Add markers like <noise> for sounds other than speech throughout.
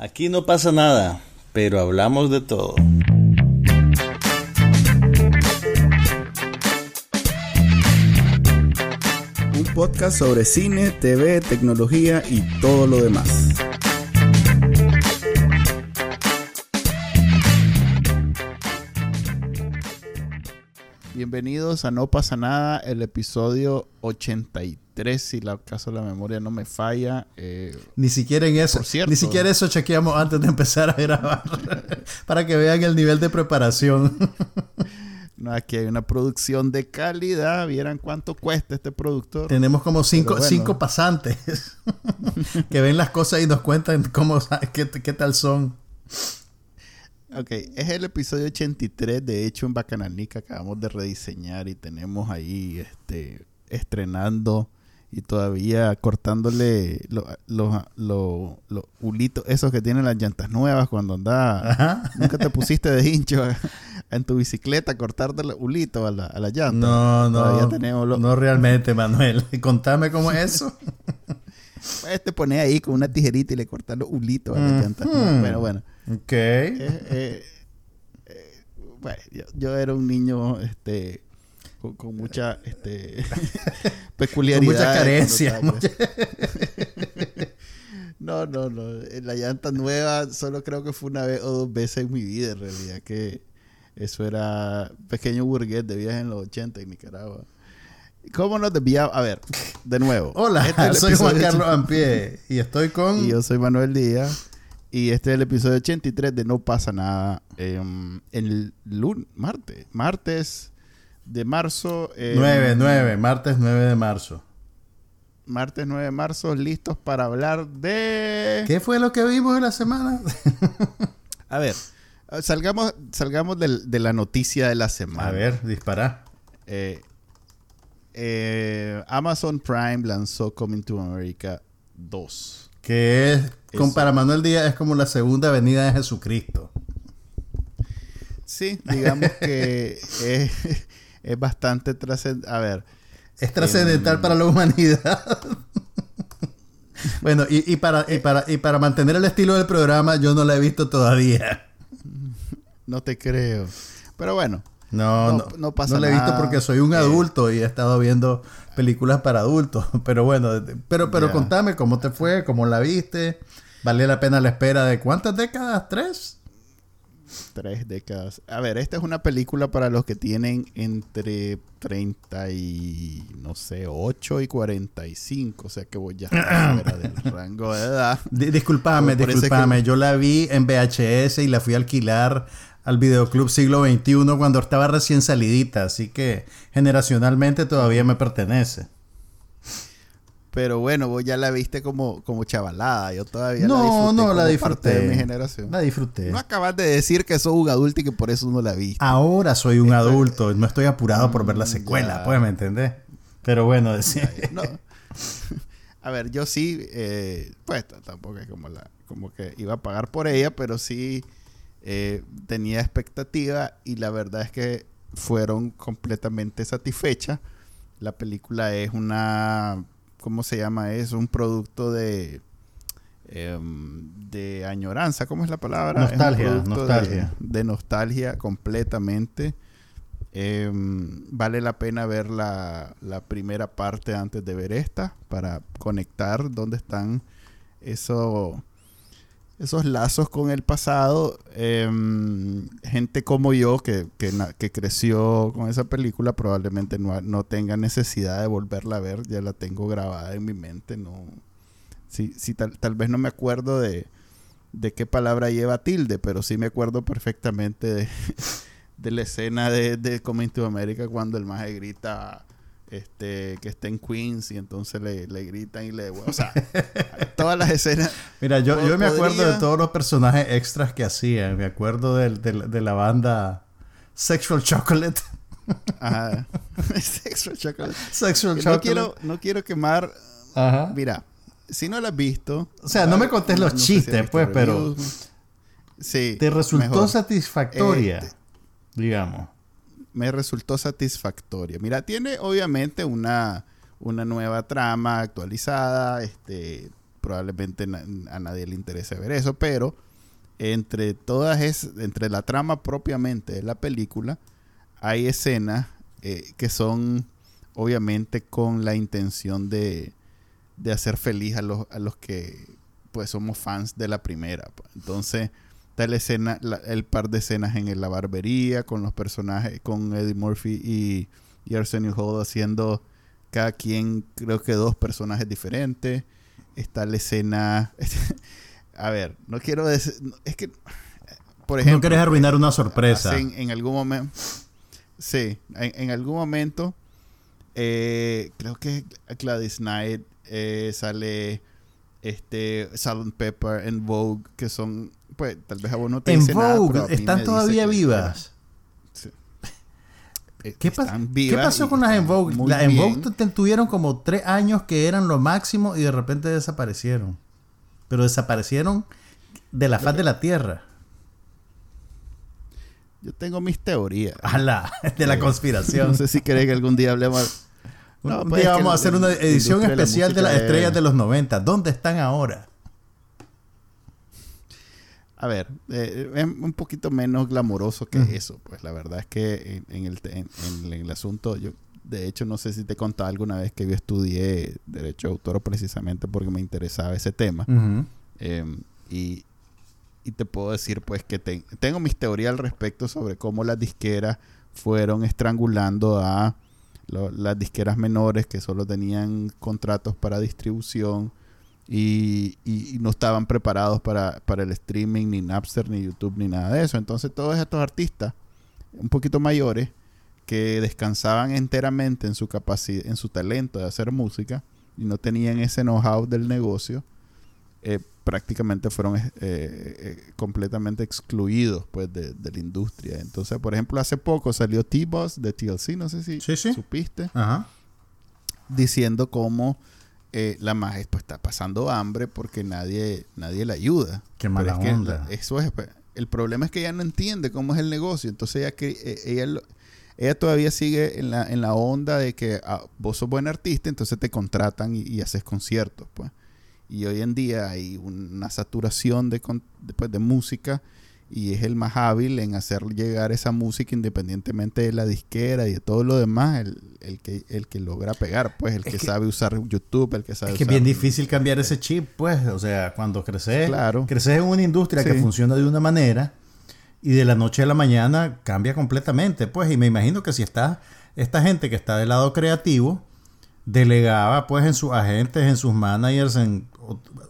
Aquí no pasa nada, pero hablamos de todo. Un podcast sobre cine, TV, tecnología y todo lo demás. Bienvenidos a No pasa nada, el episodio 83, si la caso la memoria no me falla. Eh, ni siquiera en eso, ni siquiera eso chequeamos antes de empezar a grabar, <laughs> para que vean el nivel de preparación. <laughs> no, aquí hay una producción de calidad, vieran cuánto cuesta este productor. Tenemos como cinco, cinco pasantes <laughs> que ven las cosas y nos cuentan cómo, qué, qué tal son. Ok, es el episodio 83, de hecho en Bacanalnica acabamos de rediseñar y tenemos ahí este estrenando y todavía cortándole los lo, lo, hulitos esos que tienen las llantas nuevas cuando anda nunca te <laughs> pusiste de hincho <laughs> en tu bicicleta a cortarte los hulitos a la, a la llanta. No, no, tenemos no realmente, Manuel. <laughs> Contame cómo es eso. pues te pone ahí con una tijerita y le cortas los hulitos a la llanta. Bueno, bueno. Ok. Eh, eh, eh, bueno, yo, era un niño este, con, mucha este, peculiaridad. <laughs> <laughs> Con mucha carencia. <laughs> no, no, no. La llanta nueva solo creo que fue una vez o dos veces en mi vida, en realidad, que eso era pequeño burgués de viaje en los 80 en Nicaragua. ¿Cómo nos desviaba? A ver, de nuevo. Hola, este soy Juan Carlos Ampie y estoy con... Y yo soy Manuel Díaz. Y este es el episodio 83 de No pasa nada. en el lunes, martes, martes de marzo. 9, 9, martes 9 de marzo. Martes 9 de marzo, listos para hablar de... ¿Qué fue lo que vimos en la semana? <laughs> A ver, salgamos, salgamos de, la noticia de la semana. A ver, dispara. Eh, eh, Amazon Prime lanzó Coming to America 2. Que es, con, para Manuel Díaz, es como la segunda venida de Jesucristo. Sí, digamos que <laughs> es, bastante trascendental. A ver. Es trascendental para la humanidad. <laughs> bueno, y, para, y, para, y para mantener el estilo del programa, yo no la he visto todavía. <laughs> No te creo. Pero bueno, no, no, no, pasa no la he visto porque soy un adulto y he estado viendo películas para adultos. <laughs> Pero bueno, pero, pero contame cómo te fue, cómo la viste. ¿Vale la pena la espera de cuántas décadas? ¿Tres? Tres décadas. A ver, esta es una película para los que tienen entre 30 y, no sé, 8 y 45. O sea que voy ya <clears throat> fuera del rango de edad. disculpame, disculpame. Yo la vi en VHS y la fui a alquilar al videoclub siglo XXI cuando estaba recién salidita, así que generacionalmente todavía me pertenece. Pero bueno, vos ya la viste como, como chavalada. Yo todavía no, la disfruté. No, la disfruté. de mi generación. La disfruté. No acabas de decir que sos un adulto y que por eso no la viste. Ahora soy un adulto. No estoy apurado por ver la mm, secuela, pues, ¿me entendés? Pero bueno, <laughs> decir. <laughs> A ver, yo sí, eh, pues tampoco es como, la, como que iba a pagar por ella, pero sí eh, tenía expectativa y la verdad es que fueron completamente satisfechas. La película es una, ¿cómo se llama? Es un producto de, em, de añoranza, ¿cómo es la palabra? Nostalgia, nostalgia. De, nostalgia completamente. Em, vale la pena ver la, la, primera parte antes de ver esta para conectar dónde están eso, esos lazos con el pasado. Em, gente como yo que, que, creció con esa película probablemente no, no, tenga necesidad de volverla a ver, ya la tengo grabada en mi mente. No, sí, sí tal, tal vez no me acuerdo de, de qué palabra lleva tilde, pero sí me acuerdo perfectamente de, <laughs> de la escena de, de Coming to America cuando el maje grita este, que está en Queens y entonces le, le gritan y le... O sea, <laughs> todas las escenas... Mira, yo, yo me acuerdo de todos los personajes extras que hacían. Me acuerdo de, de, la banda Sexual Chocolate. <laughs> Ajá. <laughs> Sexual Chocolate. Sexual no Chocolate. Quiero, no quiero quemar... Ajá. Mira, si no la has visto... O sea, no me contés los chistes, pues, pero... Sí. Te resultó satisfactoria, eh, digamos me resultó satisfactoria. Mira, tiene obviamente una, una nueva trama actualizada, este, probablemente a nadie le interese ver eso, pero entre todas es entre la trama propiamente de la película hay escenas eh, que son obviamente con la intención de, de hacer feliz a los, a los que pues somos fans de la primera. Pues. Entonces, está la escena, el par de escenas en la barbería con los personajes, con Eddie Murphy y, y Arsenio Hall haciendo cada quien, creo que dos personajes diferentes. Está la escena. <laughs> a ver, no quiero decir. Es que. Por ejemplo. No quieres arruinar una sorpresa. En, algún momento. Sí, en, algún momento. Eh, creo que Gladys Knight eh, sale. Este. Salt Pepper en Vogue. Que son. Pues tal vez a vos no te En Vogue. están todavía vivas. Eh, <laughs> ¿Qué, ¿Qué, pasó con las En Vogue? Las En Vogue tuvieron como tres años que eran lo máximo y de repente desaparecieron. Pero desaparecieron de la faz de la Tierra. Yo tengo mis teorías. ¡Hala! <laughs> De la conspiración. <laughs> No sé si querés que algún día hablemos. No, un pues día vamos a hacer una edición especial de, las estrellas de los 90. ¿Dónde están ahora? A ver, eh, es un poquito menos glamoroso que eso. Pues la verdad es que en, el, en, el, asunto, yo de hecho no sé si te he contado alguna vez que yo estudié Derecho de Autor precisamente porque me interesaba ese tema. Em, y, y, te puedo decir pues que tengo mis teorías al respecto sobre cómo las disqueras fueron estrangulando a las disqueras menores que solo tenían contratos para distribución y, no estaban preparados para, el streaming, ni Napster, ni YouTube, ni nada de eso. Entonces todos estos artistas, un poquito mayores, que descansaban enteramente en su capacidad, en su talento de hacer música y no tenían ese know-how del negocio, eh, prácticamente fueron eh, eh, completamente excluidos pues de, la industria. Entonces, por ejemplo, hace poco salió T-Boss de TLC, no sé si supiste, diciendo cómo eh, la magia pues, está pasando hambre porque nadie, nadie la ayuda. Qué mala onda. eso es, pues, el problema es que ella no entiende cómo es el negocio. Entonces ella, que, eh, ella, ella todavía sigue en la, en la onda de que ah, vos sos buen artista, entonces te contratan y, haces conciertos. Pues. Y hoy en día hay una saturación de, de, pues, de música y es el más hábil en hacer llegar esa música independientemente de la disquera y de todo lo demás, el, el que, el que logra pegar, pues, el que, sabe usar YouTube, el que sabe es que es bien difícil cambiar ese chip, pues, o sea, cuando creces, claro. creces en una industria que funciona de una manera y de la noche a la mañana cambia completamente, pues, y me imagino que si está esta gente que está del lado creativo, delegaba, pues, en sus agentes, en sus managers, en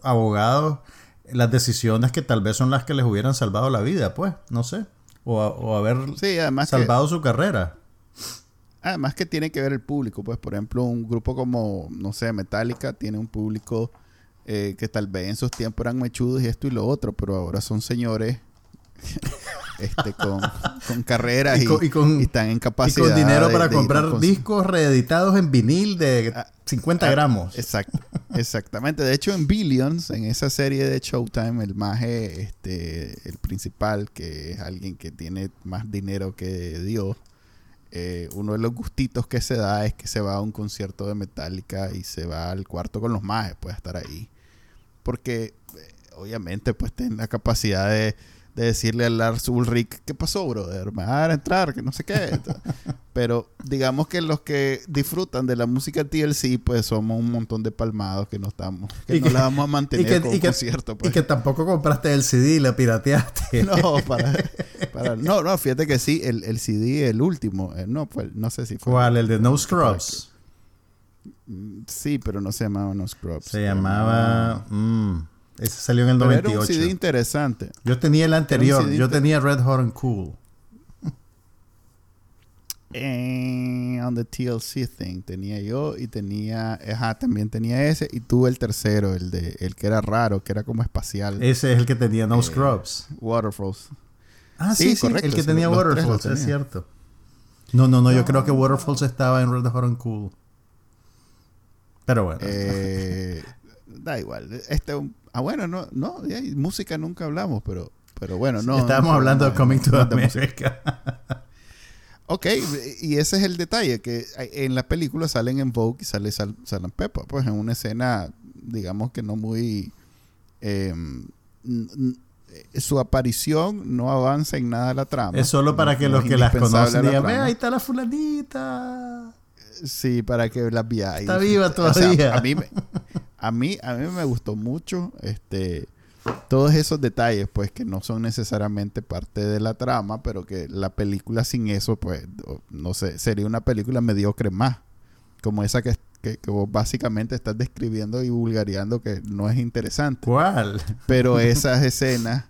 abogados, las decisiones que tal vez son las que les hubieran salvado la vida, pues, no sé. O, haber salvado su carrera. Además que tiene que ver el público, pues, por ejemplo, un grupo como, no sé, Metallica tiene un público eh, que tal vez en sus tiempos eran mechudos y esto y lo otro, pero ahora son señores <laughs> este, con, con carreras y, están en capacidad. Y con dinero para comprar discos reeditados en vinil de 50 ah, ah, gramos. Exacto, <laughs> exactamente. De hecho, en Billions, en esa serie de Showtime, el maje, este, el principal, que es alguien que tiene más dinero que Dios, eh, uno de los gustitos que se da es que se va a un concierto de Metallica y se va al cuarto con los majes, puede estar ahí. Porque, eh, obviamente, pues tiene la capacidad de de decirle a Lars Ulrich, ¿qué pasó, brother? Me va a entrar, que no sé qué. <laughs> Pero digamos que los que disfrutan de la música TLC, pues somos un montón de palmados que no estamos, que no la vamos a mantener y que, concierto. Pues. Y que tampoco compraste el CD y la pirateaste. <laughs> No, <laughs> para, no, no, fíjate que sí, el, el CD, el último, eh, no, pues no sé si fue. ¿Cuál? El de No Scrubs. Sí, pero no se llamaba No Scrubs. Se llamaba... Mm, ese salió en el Pero 98. Era un CD interesante. Yo tenía el anterior. Yo tenía Red Hot and Cool. Eh, on the TLC thing tenía yo y tenía ajá, también tenía ese y tuve el tercero el de el que era raro que era como espacial ese es el que tenía No eh, Scrubs Waterfalls ah sí, sí, correcto, el que tenía Waterfalls es cierto no no no yo creo que Waterfalls estaba en Red Hot and Cool pero bueno eh, da igual este Ah, bueno, no, no, música nunca hablamos, pero, pero bueno, no. Estábamos hablando de Coming to America. <laughs> ok, y ese es el detalle, que en la película salen en Vogue y sale Sal, Peppa, pues en una escena digamos que no muy... Em, su aparición no avanza en nada la trama. Es solo para que los que las conocen digan, ve, ahí está la fulanita. Sí, para que las veáis. Está viva todavía. a, mí, a, mí, a mí me gustó mucho este todos esos detalles, pues, que no son necesariamente parte de la trama, pero que la película sin eso, pues, no sé, sería una película mediocre más. Como esa que, que, vos básicamente estás describiendo y vulgareando que no es interesante. ¿Cuál? Pero <laughs> esas escenas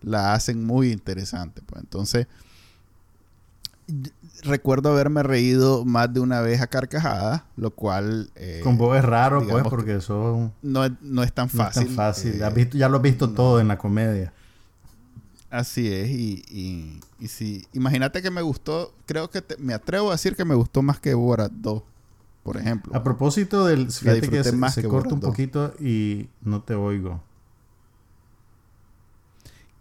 la hacen muy interesante. Pues. Entonces, recuerdo haberme reído más de una vez a carcajada, lo cual... Eh, Con vos es raro, pues, porque eso... No, no es tan fácil. No es tan fácil. Eh, ya lo has visto todo en la comedia. Así es, y, y, y sí. Imagínate que me gustó, creo que me atrevo a decir que me gustó más que Borat 2, por ejemplo. A propósito del... Fíjate que se, más se corta un poquito y no te oigo.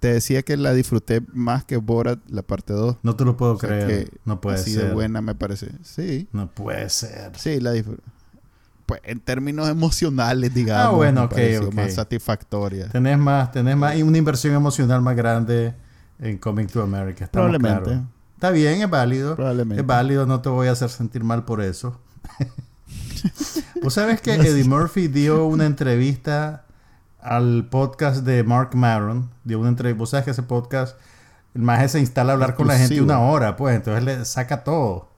Te decía que la disfruté más que Borat, la parte 2. No te lo puedo creer. no puede así ser. de buena me parece. Sí. No puede ser. Sí, la disfruté. Pues en términos emocionales, digamos. Ah, bueno, ok, Más satisfactoria. Tenés más, tenés más, y una inversión emocional más grande en Coming to America. Probablemente. Está bien, es válido. Probablemente. Es válido, no te voy a hacer sentir mal por eso. <laughs> Vos sabes que Eddie Murphy dio una entrevista al podcast de Mark Maron, dio una entrevista. Vos sabes que ese podcast, el más se instala a hablar con la gente una hora, pues, entonces le saca todo.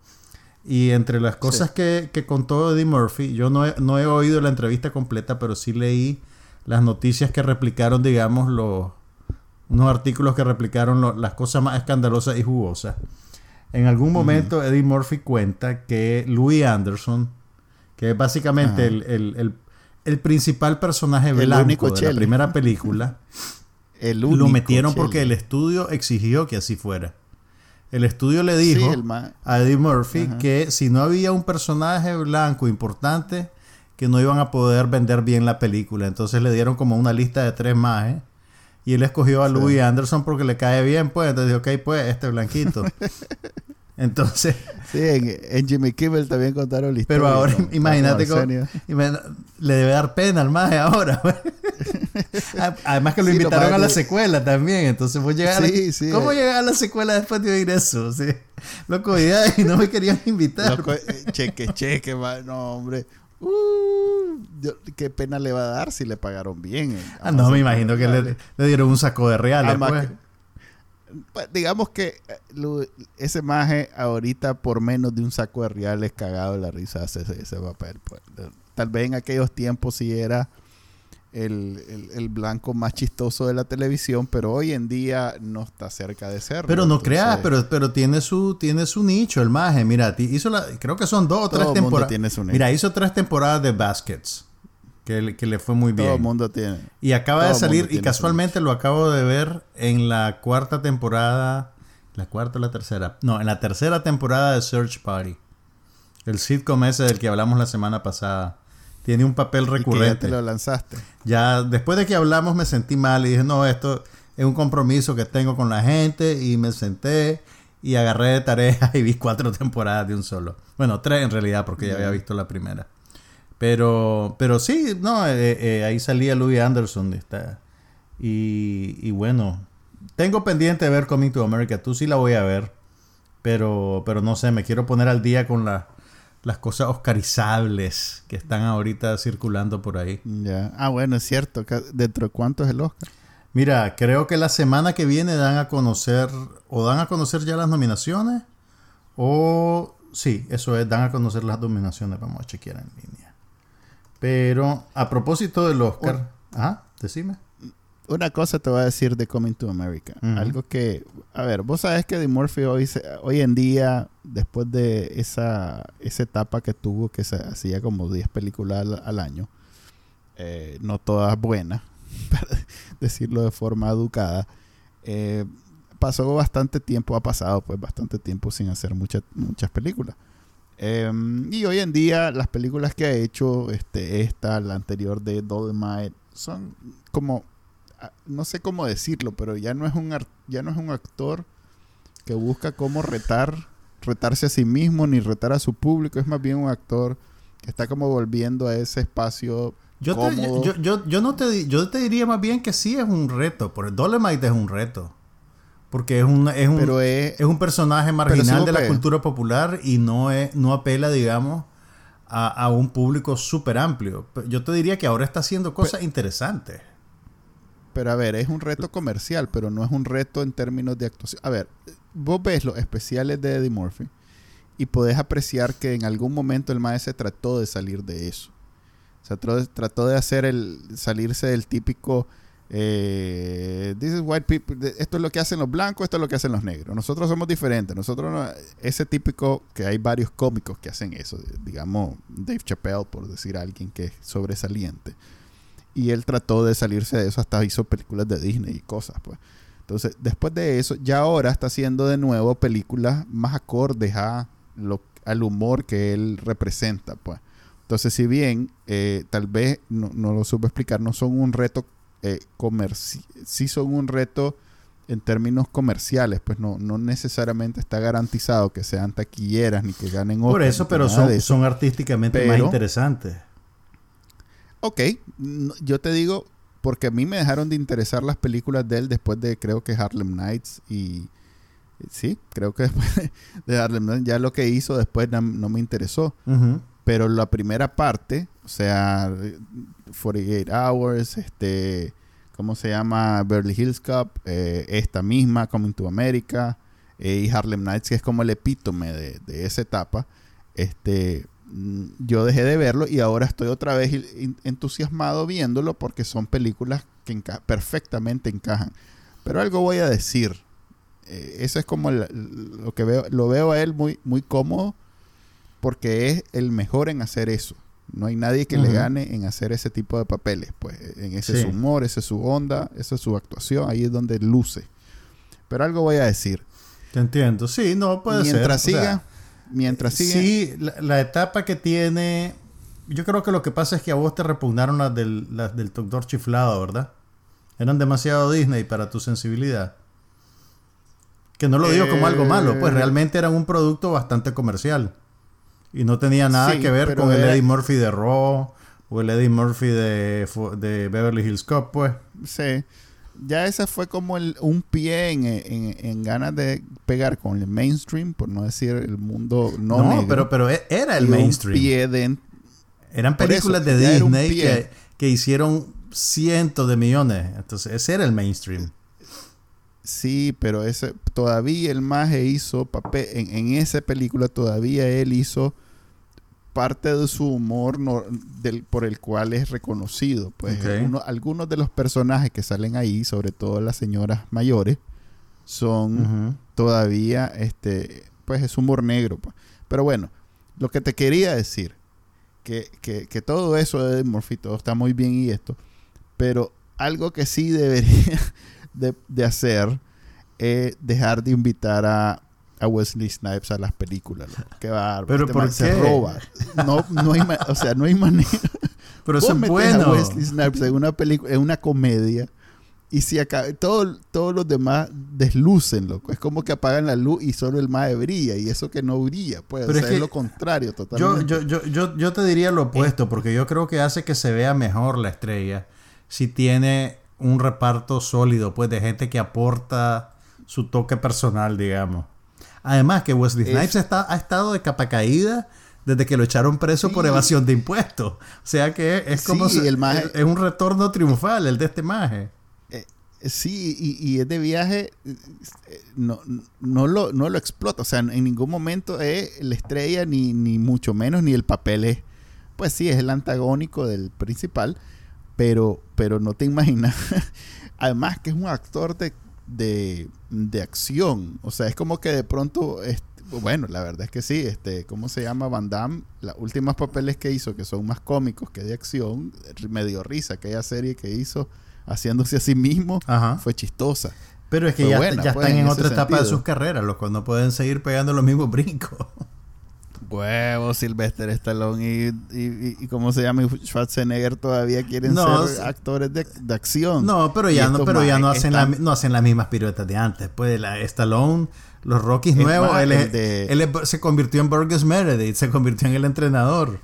Y entre las cosas que, que, contó Eddie Murphy, yo no he, no he oído la entrevista completa, pero sí leí las noticias que replicaron, digamos, los unos artículos que replicaron las cosas más escandalosas y jugosas. En algún momento Eddie Murphy cuenta que Louis Anderson, que es básicamente el, el principal personaje blanco de la primera película, <laughs> lo metieron porque el estudio exigió que así fuera. El estudio le dijo a Eddie Murphy que si no había un personaje blanco importante, que no iban a poder vender bien la película. Entonces le dieron como una lista de tres más. ¿eh? Y él escogió a Louis Anderson porque le cae bien, pues. Entonces dijo, ok, pues, este blanquito. <laughs> Entonces. <laughs> Sí, en, Jimmy Kimmel también contaron la historia. Pero ahora, imagínate cómo. le debe dar pena al maje ahora. <laughs> Además que lo invitaron a la secuela también. Entonces vos llegar sí, ¿Cómo llegar a la secuela después de oír eso? Sí. Loco, y no me querían invitar. Eh, cheque, cheque, no, hombre. Uh, qué pena le va a dar si le pagaron bien. Eh, ah, no, me imagino que le, dieron un saco de reales. Pues, digamos que eh, ese maje ahorita por menos de un saco de reales cagado la risa hace ese, papel. Pues. Tal vez en aquellos tiempos sí era el, blanco más chistoso de la televisión, pero hoy en día no está cerca de ser. Pero no creas, pero, pero tiene su tiene su nicho el maje. Mira, hizo la, creo que son dos o tres temporadas. Mira, hizo tres temporadas de Baskets que, le fue muy bien. Todo el mundo tiene. Y acaba de salir, y casualmente lo acabo de ver en la cuarta temporada. ¿La cuarta o la tercera? No, en la tercera temporada de Search Party. El sitcom ese del que hablamos la semana pasada. Tiene un papel recurrente. ya te lo lanzaste. Ya después de que hablamos me sentí mal y dije, no, esto es un compromiso que tengo con la gente y me senté y agarré de tarea <laughs> y vi cuatro temporadas de un solo. Bueno, tres en realidad porque ya había visto la primera. Pero, pero sí, no, eh, eh, ahí salía Louis Anderson. Está. Y, y, bueno, tengo pendiente de ver Coming to America. Tú sí la voy a ver. Pero, pero no sé, me quiero poner al día con las cosas oscarizables que están ahorita circulando por ahí. Ya. Ah, bueno, es cierto. ¿Dentro de cuánto es el Oscar? Mira, creo que la semana que viene dan a conocer, o dan a conocer ya las nominaciones, o sí, eso es, dan a conocer las nominaciones. Vamos a chequear en línea. Pero a propósito del Oscar, ah, decime. Una cosa te voy a decir de Coming to America. Algo que, a ver, vos sabes que de Murphy hoy, hoy en día, después de esa, esa etapa que tuvo, que se hacía como 10 películas al, año, eh, no todas buenas, <laughs> para decirlo de forma educada, eh, pasó bastante tiempo, ha pasado pues bastante tiempo sin hacer muchas muchas películas. Em, y hoy en día las películas que ha hecho, este, esta, la anterior de Dolomite, son como, ah, no sé cómo decirlo, pero ya no es un, ya no es un actor que busca cómo retar, retarse a sí mismo ni retar a su público, es más bien un actor que está como volviendo a ese espacio Yo te, yo, yo, no te, yo te diría más bien que sí es un reto. Por el Dolemite es un reto. Porque es un, es un, es, un personaje marginal de la cultura popular y no, es, no apela, digamos, a, un público súper amplio. Yo te diría que ahora está haciendo cosas interesantes. Pero a ver, es un reto comercial, pero no es un reto en términos de actuación. A ver, vos ves los especiales de Eddie Murphy y podés apreciar que en algún momento el maestro trató de salir de eso. O sea, trató de hacer el salirse del típico eh, this is white people, esto es lo que hacen los blancos, esto es lo que hacen los negros. Nosotros somos diferentes. Nosotros, ese típico, que hay varios cómicos que hacen eso, digamos Dave Chappelle, por decir alguien que es sobresaliente. Y él trató de salirse de eso, hasta hizo películas de Disney y cosas, pues. Entonces, después de eso, ya ahora está haciendo de nuevo películas más acordes a lo, al humor que él representa, pues. Entonces, si bien eh, tal vez no, no, lo supe explicar, no son un reto eh, sí son un reto en términos comerciales, pues no, no necesariamente está garantizado que sean taquilleras ni que ganen Por eso, pero son, son artísticamente más interesantes. Ok, yo te digo, porque a mí me dejaron de interesar las películas de él después de creo que Harlem Nights y sí, creo que <laughs> después de Harlem Nights ya lo que hizo después no, me interesó. Pero la primera parte, o sea, 48 Hours, este, ¿cómo se llama? Beverly Hills Cup, eh, esta misma, Coming to America, eh, y Harlem Nights, que es como el epítome de, esa etapa. Este, mm, yo dejé de verlo y ahora estoy otra vez entusiasmado viéndolo porque son películas que perfectamente encajan. Pero algo voy a decir. Eh, eso es como lo que veo, lo veo a él muy, muy cómodo porque es el mejor en hacer eso. No hay nadie que le gane en hacer ese tipo de papeles. Pues en ese su humor, ese es su onda, esa es su actuación, ahí es donde luce. Pero algo voy a decir. Te entiendo. Sí, no puede mientras ser. Siga, mientras siga. Sí, la, etapa que tiene. Yo creo que lo que pasa es que a vos te repugnaron las del, las del Doctor Chiflado, ¿verdad? Eran demasiado Disney para tu sensibilidad. Que no lo digo como algo malo, pues eh, realmente eran un producto bastante comercial. Y no tenía nada que ver con el Eddie Murphy de Raw o el Eddie Murphy de, de Beverly Hills Cop, pues. Sí. Ya ese fue como el, un pie en, en, ganas de pegar con el mainstream, por no decir el mundo no, no pero, pero e, era el mainstream. Pie de, Eran películas de Disney que, que hicieron cientos de millones. Entonces, ese era el mainstream. Sí, pero ese todavía el maje hizo papel en, en esa película todavía él hizo parte de su humor del, por el cual es reconocido. Pues algunos de los personajes que salen ahí, sobre todo las señoras mayores, son todavía, este, pues es humor negro. Pues. Pero bueno, lo que te quería decir, que, que, que todo eso de Murphy, todo está muy bien y esto, pero algo que sí <laughs> debería de, de hacer es dejar de invitar a a Wesley Snipes a las películas. Qué bárbaro. Pero este ¿por Se roba. No, no hay o sea, no hay manera. <laughs> Pero eso es bueno. a Wesley Snipes en una película, en una comedia. Y si acá, todo, todos los demás deslucen, loco. Es como que apagan la luz y solo el más brilla. Y eso que no brilla, pues. Pero es, lo contrario, totalmente. Yo, yo, yo, yo, te diría lo opuesto, porque yo creo que hace que se vea mejor la estrella si tiene un reparto sólido, pues, de gente que aporta su toque personal, digamos. Además que Wesley Snipes está, ha estado de capa caída desde que lo echaron preso por evasión de impuestos. O sea que es como si el es un retorno triunfal el de este maje. Eh, sí, y, es de viaje, eh, no, no, lo, no lo explota. O sea, en ningún momento es la estrella, ni, ni mucho menos, ni el papel es. Pues sí, es el antagónico del principal, pero, pero no te imaginas. <laughs> Además, que es un actor de de, de acción. O sea, es como que de pronto, bueno, la verdad es que sí, este, ¿cómo se llama Van Damme? Los últimos papeles que hizo, que son más cómicos que de acción, me dio risa. Aquella serie que hizo haciéndose a sí mismo fue chistosa. Pero es que ya, ya pues, están en, otra etapa de sus carreras, los cuales no pueden seguir pegando los mismos brincos. Huevos, Sylvester Stallone y, y, y, ¿cómo se llama? Schwarzenegger todavía quieren ser actores de, de, acción. No, pero ya no, pero ya no hacen, la, no hacen las mismas piruetas de antes. Pues la Stallone, los Rockies nuevos, él, él, se convirtió en Burgess Meredith, se convirtió en el entrenador.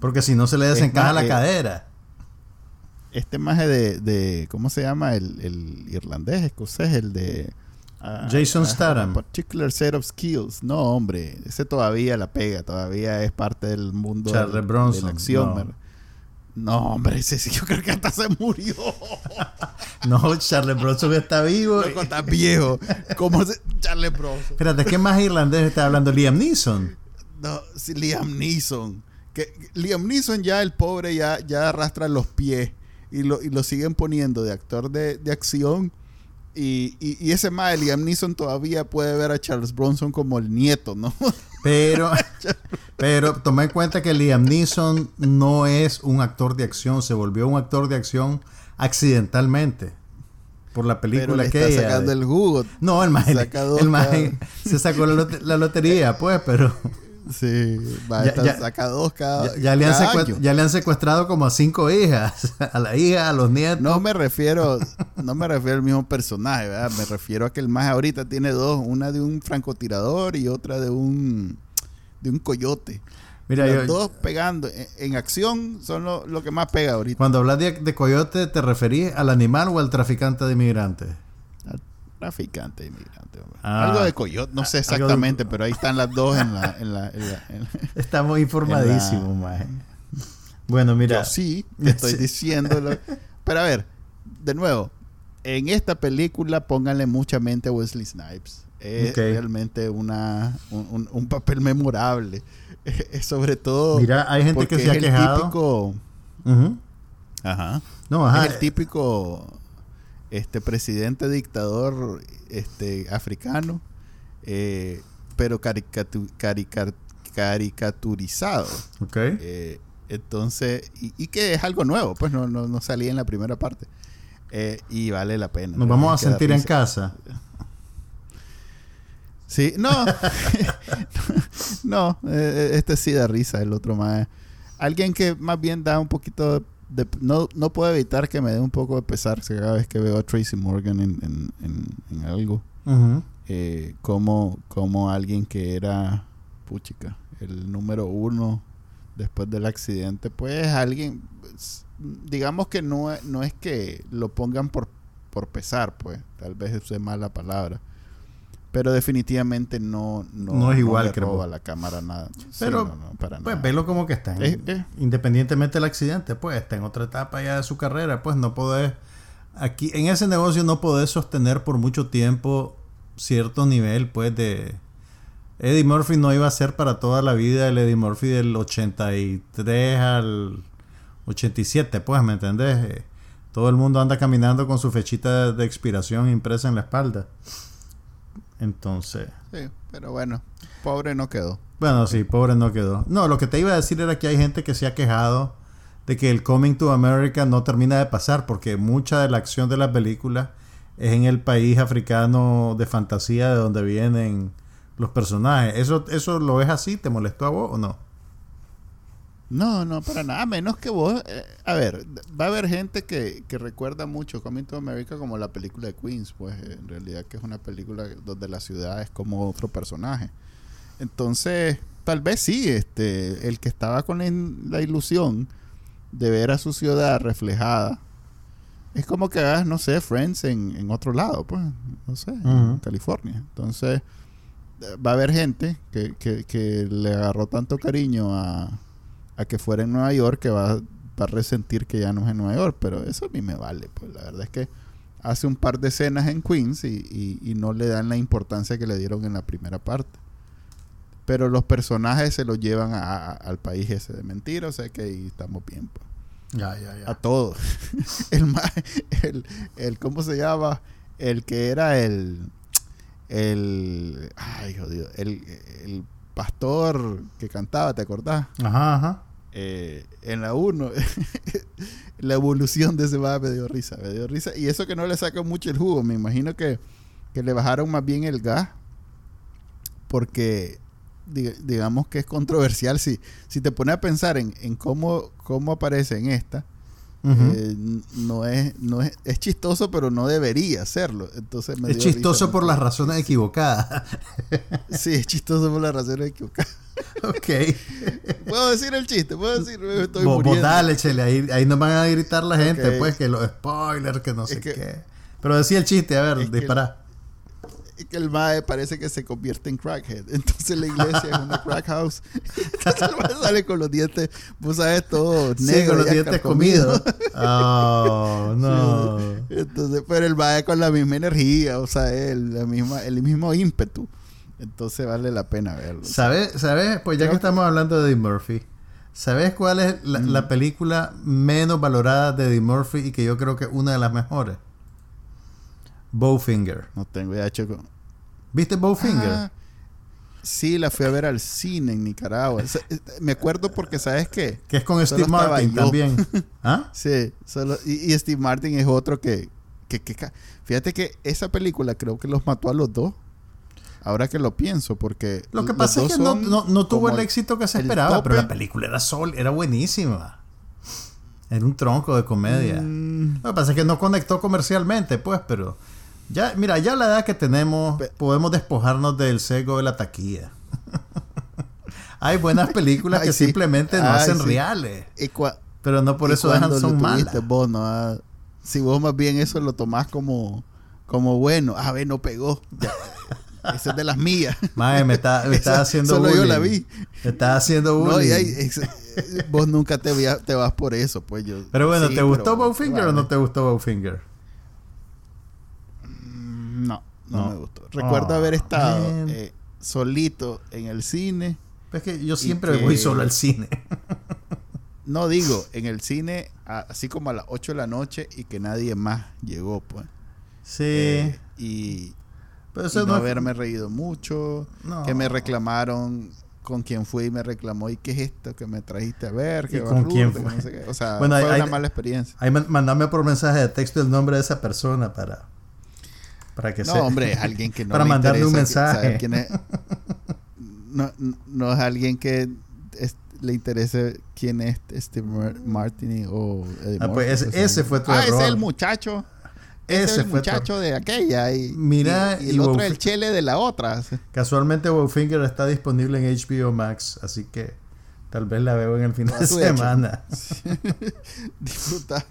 Porque si no se le desencaja la cadera. este maje de, de, ¿cómo se llama? El, el irlandés, escocés, el de... Ah, Jason Statham. Particular set of skills. No, hombre, ese todavía la pega, todavía es parte del mundo de, la acción. No. hombre, ese sí, yo creo que hasta se murió. <laughs> no, Charles Bronson está vivo. No, está viejo. ¿Cómo se... Charles Bronson? Espérate, ¿qué más irlandés está hablando? Liam Neeson. No, sí, Liam Neeson. Que, Liam Neeson ya, el pobre, ya, ya arrastra los pies y lo, y lo siguen poniendo de actor de, de acción. Y, y, ese más, Liam Neeson todavía puede ver a Charles Bronson como el nieto, ¿no? <laughs> Pero, pero toma en cuenta que Liam Neeson no es un actor de acción, se volvió un actor de acción accidentalmente por la película pero que está sacando el jugo. No, el más, el, se sacó la, la lotería, pues, pero Sí, va a estar saca dos cada, ya, le han ya le han secuestrado como a cinco hijas, <laughs> a la hija, a los nietos. No me refiero, no me refiero al mismo personaje, ¿verdad? Me refiero a que el más ahorita tiene dos, una de un francotirador y otra de un de un coyote. Mira, los dos pegando en, acción son lo, que más pega ahorita. Cuando hablas de, de coyote, ¿te referís al animal o al traficante de inmigrantes? Traficante inmigrante. Ah. Algo de coyote, no sé exactamente, pero ahí están las dos en la... En la, Estamos informadísimos, Bueno, mira. sí, te estoy diciéndolo. <laughs> Pero a ver, de nuevo, en esta película pónganle mucha mente a Wesley Snipes. Es realmente una, un, papel memorable. <laughs> Es sobre todo. Mira, hay gente que se ha quejado. Típico, Ajá. No, Es el típico este presidente dictador este africano eh, pero caricaturizado. Eh, entonces y, que es algo nuevo pues no, no, salía en la primera parte. Eh, y vale la pena. Nos vamos a sentir en casa. <laughs> Sí no. <laughs> No este sí da risa el otro más. Alguien que más bien da un poquito de no, no puedo evitar que me dé un poco de pesar cada vez que veo a Tracy Morgan en, en, algo. Eh, como, como alguien que era, puchica, el número uno después del accidente, pues alguien, digamos que no, no es que lo pongan por, por pesar, pues, tal vez es mala palabra pero definitivamente no no, es igual que roba la cámara nada. Pero pues velo como que está independientemente del accidente pues está en otra etapa ya de su carrera pues no podés aquí en ese negocio no podés sostener por mucho tiempo cierto nivel pues de Eddie Murphy no iba a ser para toda la vida el Eddie Murphy del 83 al 87 pues me entendés eh, todo el mundo anda caminando con su fechita de expiración impresa en la espalda entonces. Sí, pero bueno, pobre no quedó. Bueno, sí, pobre no quedó. No, lo que te iba a decir era que hay gente que se ha quejado de que el Coming to America no termina de pasar porque mucha de la acción de la película es en el país africano de fantasía de donde vienen los personajes. ¿Eso, eso lo ves así? ¿Te molestó a vos o no? No, no, para nada, menos que vos. Eh, a ver, va a haber gente que, que, recuerda mucho Coming to America como la película de Queens, pues en realidad que es una película donde la ciudad es como otro personaje. Entonces, tal vez sí, este, el que estaba con la ilusión de ver a su ciudad reflejada, es como que hagas, no sé, Friends en, en otro lado, pues, no sé, en California. Entonces, va a haber gente que, que, que le agarró tanto cariño a a que fuera en Nueva York que va, a resentir que ya no es en Nueva York, pero eso a mí me vale, pues la verdad es que hace un par de escenas en Queens y, no le dan la importancia que le dieron en la primera parte. Pero los personajes se los llevan al país ese de mentira, o sea que ahí estamos bien. Pues. Ya, ya, ya. A todos. <laughs> el, el, el, ¿cómo se llama? El que era el, el, ay, jodido, el, el pastor que cantaba, ¿te acordás? Ajá, ajá. Eh, en la 1, <laughs> la evolución de ese va me dio risa, me dio risa. Y eso que no le saca mucho el jugo, me imagino que, le bajaron más bien el gas, porque digamos que es controversial. Si, si te pones a pensar en, en cómo, cómo aparece en esta, eh, no es no es, es chistoso pero no debería serlo. Entonces es chistoso por las razones equivocadas. <laughs> Sí es chistoso por las razones equivocadas. <laughs> Ok. Puedo decir el chiste, puedo decir, estoy vos, dale, chele, ahí, ahí nos van a gritar la gente, pues, que los spoilers, que no sé qué. Pero decía el chiste, a ver, dispara que el mae parece que se convierte en crackhead. <laughs> Entonces la iglesia es una crack house. <laughs> Entonces el mae sale con los dientes, vos sabes, todo negro. con los dientes comidos. Oh, <laughs> no. Entonces, pero el mae con la misma energía, o sea, el, la misma, el mismo ímpetu. Entonces vale la pena verlo. ¿Sabes? ¿Sabes? Pues ya que, estamos hablando de Eddie Murphy, ¿sabes cuál es la, la, mm. película menos valorada de Eddie Murphy y que yo creo que es una de las mejores? Bowfinger. No tengo idea, chico. ¿Viste Bowfinger? Ah, sí, la fui a ver al cine en Nicaragua. Me acuerdo porque, ¿sabes qué? Que es con Steve Martin también. <laughs> ¿Ah? Sí, solo, y, Steve Martin es otro que, que, Fíjate que esa película creo que los mató a los dos. Ahora que lo pienso, porque. Lo que pasa es que no, no, tuvo el éxito que se esperaba, pero la película era sol, era buenísima. Era un tronco de comedia. Mm. Lo que pasa es que no conectó comercialmente, pues, pero ya, mira, ya la edad que tenemos, podemos despojarnos del sesgo de la taquilla. <laughs> Hay buenas películas que simplemente no hacen reales. pero no por eso dejan son malas. Vos, ¿no? Si vos más bien eso lo tomás como, como bueno, a ver, no pegó. <laughs> Esa es de las mías. Mae, me está, me está haciendo Solo yo la vi. Me está haciendo bullying. vos nunca te, te, vas por eso, pues yo. Pero bueno, ¿te gustó Bowfinger o no te gustó Bowfinger? No, no, me gustó. Recuerdo haber ah, estado eh, solito en el cine. Es que yo siempre voy solo al cine. <laughs> no digo, en el cine, así como a las 8 de la noche y que nadie más llegó, pues. Sí. Eh, y, no, haberme reído mucho. Que me reclamaron con quien fui y me reclamó, ¿y qué es esto que me trajiste a ver? ¿Y con quién fue? O sea, fue una mala experiencia. Ahí mandame por mensaje de texto el nombre de esa persona para para que no, hombre, es alguien que <laughs> no Para mandarle un mensaje. no, no, es alguien que le interese quién es Steve Martini o ah, pues ese, fue tu ah, ese es el muchacho. Ese, es el muchacho de aquella. Y, Mira, y, el otro es el chele de la otra. Casualmente, Bowfinger está disponible en HBO Max, así que tal vez la veo en el fin de semana. <laughs> Disfruta.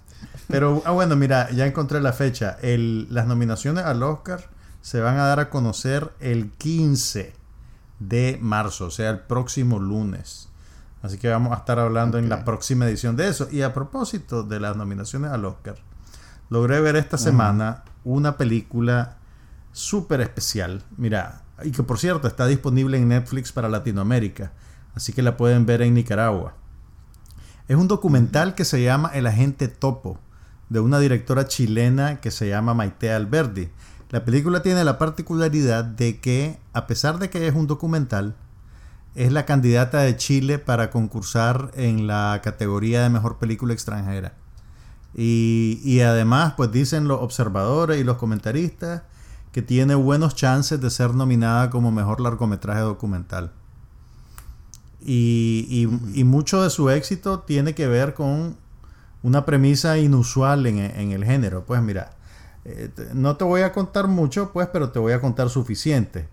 Pero, ah, bueno, mira, ya encontré la fecha. El, las nominaciones al Oscar se van a dar a conocer el 15 de marzo, o sea, el próximo lunes. Así que vamos a estar hablando en la próxima edición de eso. Y a propósito de las nominaciones al Oscar, logré ver esta semana una película súper especial. Mira, y que por cierto está disponible en Netflix para Latinoamérica. Así que la pueden ver en Nicaragua. Es un documental que se llama El Agente Topo de una directora chilena que se llama Maite Alberdi. La película tiene la particularidad de que, a pesar de que es un documental, es la candidata de Chile para concursar en la categoría de mejor película extranjera. Y, y, además, pues dicen los observadores y los comentaristas que tiene buenos chances de ser nominada como mejor largometraje documental. Y, y, mucho de su éxito tiene que ver con una premisa inusual en, el género. Pues mira, eh, no te voy a contar mucho, pues, pero te voy a contar suficiente.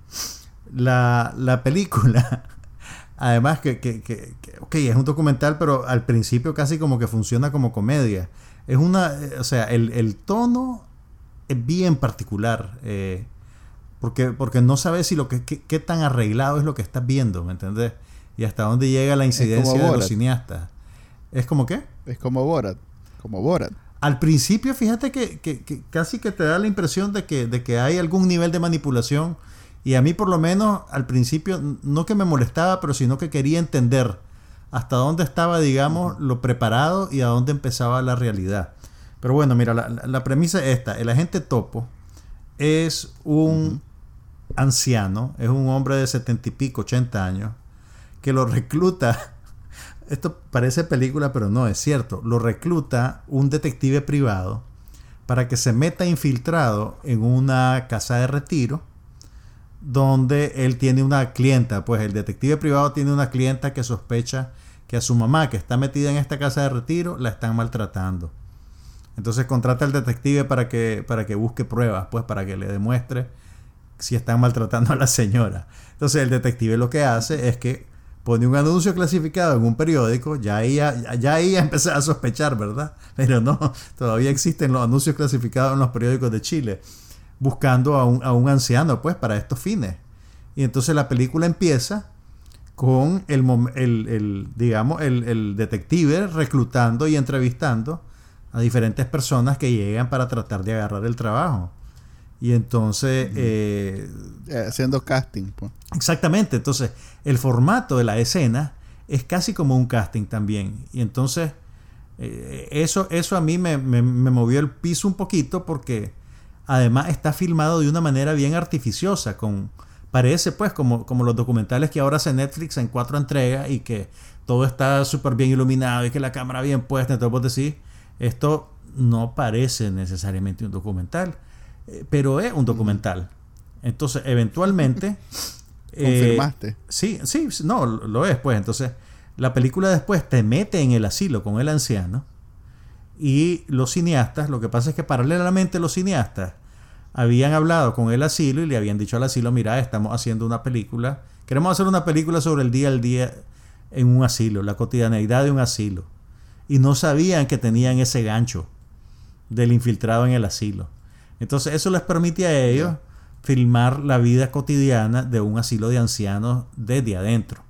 La, película, <laughs> además que, que, que, ok, es un documental, pero al principio casi como que funciona como comedia. Es una, eh, o sea, el, tono es bien particular. Eh, porque, porque no sabes si lo que, qué tan arreglado es lo que estás viendo, ¿me entendés? Y hasta dónde llega la incidencia de los cineastas. ¿Es como qué? Es como Borat. Como Borat. Al principio, fíjate que, casi que te da la impresión de que, de que hay algún nivel de manipulación. Y a mí, por lo menos, al principio, no que me molestaba, pero sino que quería entender hasta dónde estaba, digamos, lo preparado y a dónde empezaba la realidad. Pero bueno, mira, la, premisa es esta. El agente Topo es un anciano, es un hombre de setenta y pico, ochenta años, que lo recluta <laughs> esto parece película, pero no es cierto. Lo recluta un detective privado para que se meta infiltrado en una casa de retiro donde él tiene una clienta. Pues el detective privado tiene una clienta que sospecha que a su mamá, que está metida en esta casa de retiro, la están maltratando. Entonces contrata al detective para que, para que busque pruebas, pues para que le demuestre si están maltratando a la señora. Entonces el detective lo que hace es que pone un anuncio clasificado en un periódico, ya ahí ya, ya <laughs> empecé a sospechar, ¿verdad? Pero no, todavía existen los anuncios clasificados en los periódicos de Chile, buscando a un, a un anciano, pues, para estos fines. Y entonces la película empieza con el, el, digamos, el, el, detective reclutando y entrevistando a diferentes personas que llegan para tratar de agarrar el trabajo. Y entonces... Eh, eh, haciendo casting. Pues. Exactamente. Entonces, el formato de la escena es casi como un casting también. Y entonces, eh, eso, eso a mí me, me, movió el piso un poquito porque además está filmado de una manera bien artificiosa, con... Parece pues como, como los documentales que ahora hace Netflix en cuatro entregas y que todo está súper bien iluminado y que la cámara bien puesta. Entonces vos decís, esto no parece necesariamente un documental eh, pero es un documental. Entonces, eventualmente... <laughs> Eh, ¿Confirmaste? sí, sí, no, lo es, pues. Entonces, la película después te mete en el asilo con el anciano y los cineastas, lo que pasa es que paralelamente los cineastas habían hablado con el asilo y le habían dicho al asilo, mira, estamos haciendo una película, queremos hacer una película sobre el día al día en un asilo, la cotidianeidad de un asilo. Y no sabían que tenían ese gancho del infiltrado en el asilo. Entonces eso les permite a ellos filmar la vida cotidiana de un asilo de ancianos desde adentro.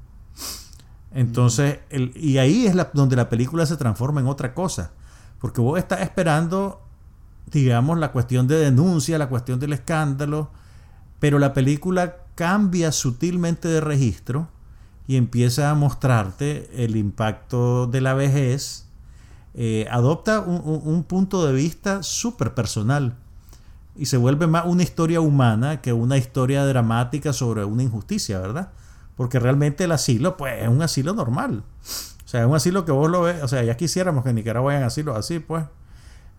Entonces, y ahí es la, donde la película se transforma en otra cosa. Porque vos estás esperando, digamos, la cuestión de denuncia, la cuestión del escándalo, pero la película cambia sutilmente de registro y empieza a mostrarte el impacto de la vejez. Eh, adopta un, un punto de vista súper personal y se vuelve más una historia humana que una historia dramática sobre una injusticia, ¿verdad? Porque realmente el asilo, pues, es un asilo normal. O sea, es un asilo que vos lo ves, o sea, ya quisiéramos que en Nicaragua hayan asilos así, pues.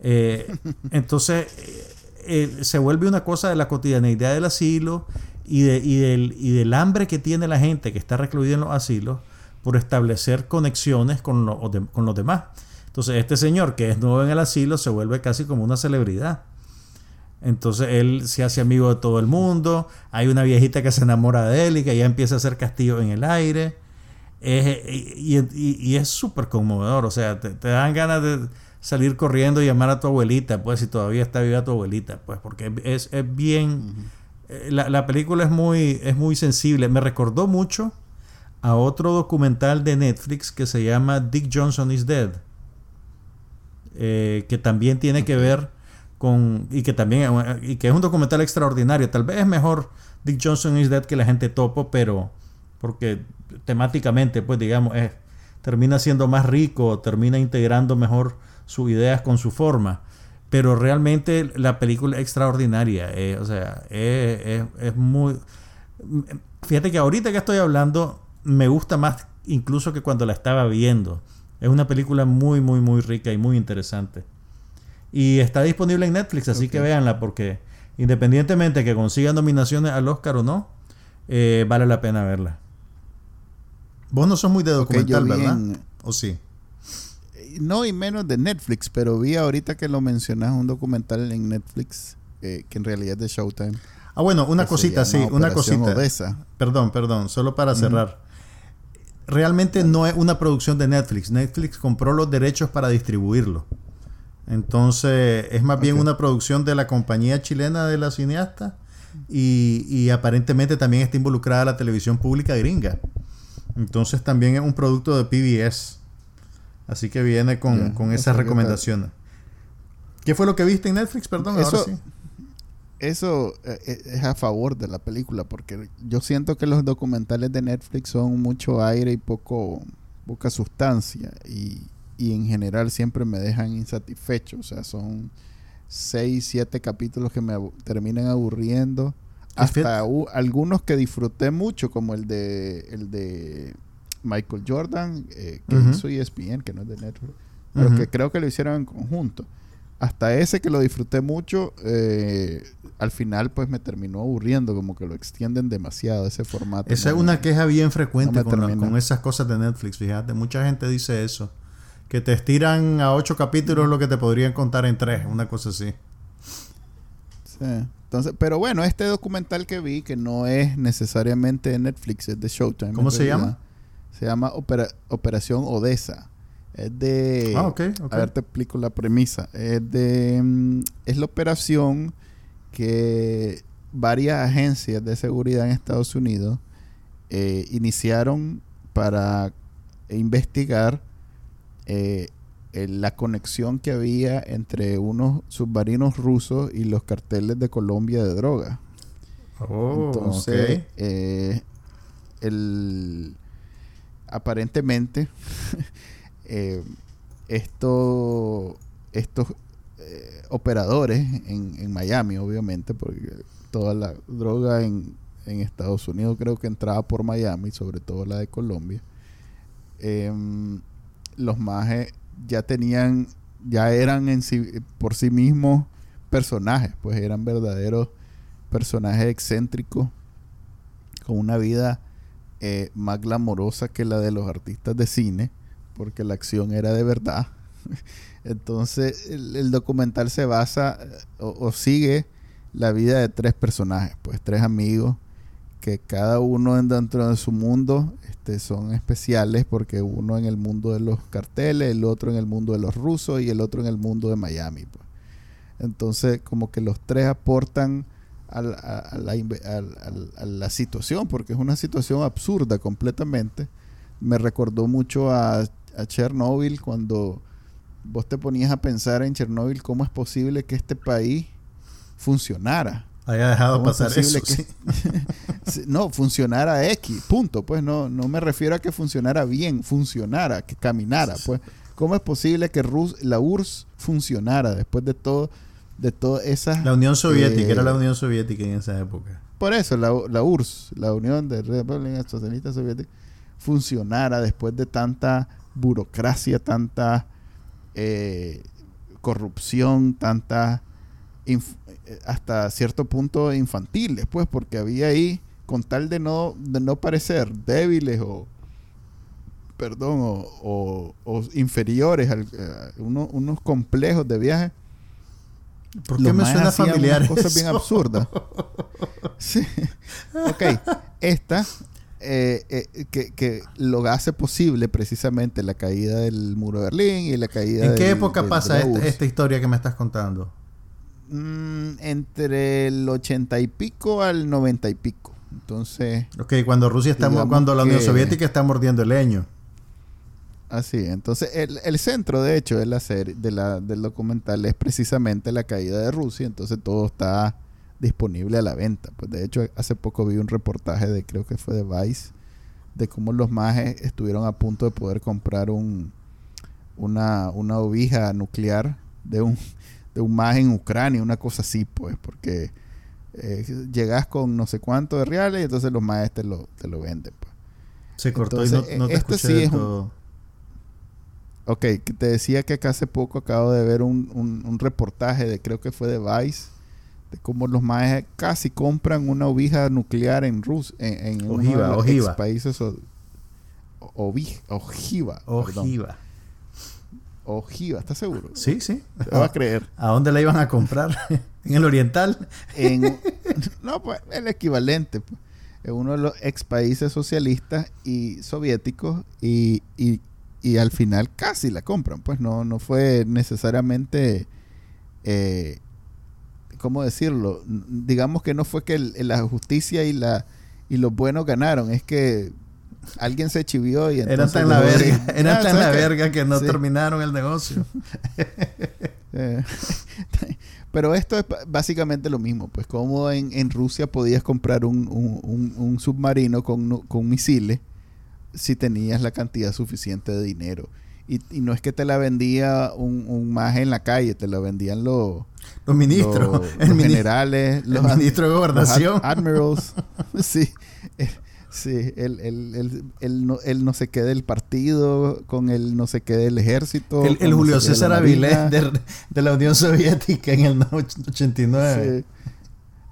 Eh, entonces, eh, eh, se vuelve una cosa de la cotidianeidad del asilo y, de, y, del, y del hambre que tiene la gente que está recluida en los asilos por establecer conexiones con, con los demás. Entonces, este señor que es nuevo en el asilo se vuelve casi como una celebridad. Entonces él se hace amigo de todo el mundo. Hay una viejita que se enamora de él y que ya empieza a hacer castillo en el aire. y, es súper conmovedor. O sea, te, dan ganas de salir corriendo y llamar a tu abuelita, pues si todavía está viva tu abuelita, pues porque es, bien... Eh, la, película es muy, es muy sensible. Me recordó mucho a otro documental de Netflix que se llama Dick Johnson is Dead. Eh, que también tiene que ver y que también y que es un documental extraordinario. Tal vez es mejor Dick Johnson is Dead que la gente topo, pero porque temáticamente, pues digamos, es, termina siendo más rico, termina integrando mejor sus ideas con su forma. Pero realmente la película es extraordinaria. Eh, o sea, es, es muy... Fíjate que ahorita que estoy hablando, me gusta más incluso que cuando la estaba viendo. Es una película muy, muy, muy rica y muy interesante. Y está disponible en Netflix, así que véanla porque independientemente de que consiga nominaciones al Oscar o no, eh, vale la pena verla. Vos no sos muy de documental, ¿verdad? ¿O sí? Eh, no, y menos de Netflix, pero vi ahorita que lo mencionas un documental en Netflix eh, que en realidad es de Showtime. Ah, bueno, una cosita, sí, una cosita. Perdón, perdón, solo para cerrar. Realmente no es una producción de Netflix. Netflix compró los derechos para distribuirlo. Entonces, es más bien una producción de la compañía chilena de la cineasta y, aparentemente también está involucrada la televisión pública gringa. Entonces, también es un producto de PBS. Así que viene con, esas recomendaciones. ¿Qué fue lo que viste en Netflix? Perdón, eso, Eso eh, eh, es a favor de la película, porque yo siento que los documentales de Netflix son mucho aire y poco poca sustancia. Y, y en general siempre me dejan insatisfecho. O sea, son seis, siete capítulos que me terminan aburriendo. Hasta algunos que disfruté mucho, como el de el de Michael Jordan, eh, que hizo ESPN, que no es de Netflix, pero que creo que lo hicieron en conjunto. Hasta ese que lo disfruté mucho, eh, al final pues me terminó aburriendo, como que lo extienden demasiado ese formato. Esa es una queja bien frecuente con, con, esas cosas de Netflix, fíjate, mucha gente dice eso que te estiran a ocho capítulos lo que te podrían contar en tres, una cosa así. Sí. Entonces, pero bueno, este documental que vi, que no es necesariamente de Netflix, es de Showtime. ¿Cómo se llama? Se llama Operación Odessa. Es de... Ah, A ver, te explico la premisa. Es de... Mm, es la operación que varias agencias de seguridad en Estados Unidos eh, iniciaron para investigar eh, la conexión que había entre unos submarinos rusos y los carteles de Colombia de droga. Oh, Entonces, eh, el, aparentemente, <laughs> eh, esto, estos eh, operadores en, en, Miami, obviamente, porque toda la droga en, en, Estados Unidos creo que entraba por Miami, sobre todo la de Colombia, em, los majes ya tenían, ya eran en por sí mismos personajes, pues eran verdaderos personajes excéntricos con una vida eh, más glamorosa que la de los artistas de cine, porque la acción era de verdad. <laughs> Entonces el, documental se basa o, sigue la vida de tres personajes, pues tres amigos que cada uno dentro de su mundo este, son especiales porque uno en el mundo de los carteles, el otro en el mundo de los rusos y el otro en el mundo de Miami. Pues. Entonces como que los tres aportan a, la, situación porque es una situación absurda completamente. Me recordó mucho a, a Chernobyl cuando vos te ponías a pensar en Chernobyl cómo es posible que este país funcionara haya dejado pasar eso. <laughs> no, funcionara X, punto. Pues no, no me refiero a que funcionara bien, funcionara, que caminara. Pues, ¿cómo es posible que la URSS funcionara después de todo, de todas esas. La Unión Soviética, era la eh, Unión Soviética en esa época. Por eso, la, la URSS, la Unión de República Socialista Soviética, funcionara después de tanta burocracia, tanta eh, corrupción, tanta hasta cierto punto infantiles, pues, porque había ahí, con tal de no, de no parecer débiles o, perdón, o, inferiores, a eh, unos complejos de viaje. ¿Por qué me suena familiar? Cosas bien absurdas. <laughs> sí. Ok, esta eh, que, que, lo hace posible precisamente la caída del muro de Berlín y la caída ¿En qué época pasa esta, historia que me estás contando? Mm, entre el ochenta y pico al noventa y pico. Entonces. Ok, cuando Rusia está. Cuando la Unión Soviética está mordiendo el leño. Así, entonces el, centro, de hecho, de la serie, de la, del documental es precisamente la caída de Rusia. Entonces todo está disponible a la venta. Pues de hecho, hace poco vi un reportaje de, creo que fue de Vice, de cómo los majes estuvieron a punto de poder comprar un, una, una ovija nuclear de un de un más en Ucrania, una cosa así, pues, porque eh, llegas con no sé cuánto de reales y entonces los maestros te lo, te lo venden, pues. Se cortó y no, te este sí todo. Ok, te decía que acá hace poco acabo de ver un, un, reportaje de, creo que fue de Vice, de cómo los maestros casi compran una ovija nuclear en Rusia, en, en ojiva, ojiva. países ojiva. Ojiva. Ojiva, ¿estás seguro? Sí, sí. Te vas a creer. ¿A dónde la iban a comprar? <laughs> ¿En el Oriental? <laughs> no, pues el equivalente. Pues. En uno de los ex países socialistas y soviéticos y, al final casi la compran. Pues no, no fue necesariamente, eh, ¿cómo decirlo? Digamos que no fue que la justicia y, la, y los buenos ganaron, es que alguien se chivió y entonces... Era tan la verga, era tan la verga que no terminaron el negocio. <laughs> Eh, <laughs> pero esto es básicamente lo mismo, pues como en, Rusia podías comprar un, submarino con, con, misiles si tenías la cantidad suficiente de dinero. Y, no es que te la vendía un, un maje en la calle, te la vendían los... Los ministros, los, generales, los ministros de gobernación. admirals, <laughs> sí. Sí, el, el, el, no, el, no sé qué del partido, con el no sé qué del ejército. El, Julio César Avilés de, la Unión Soviética en el 89. Sí.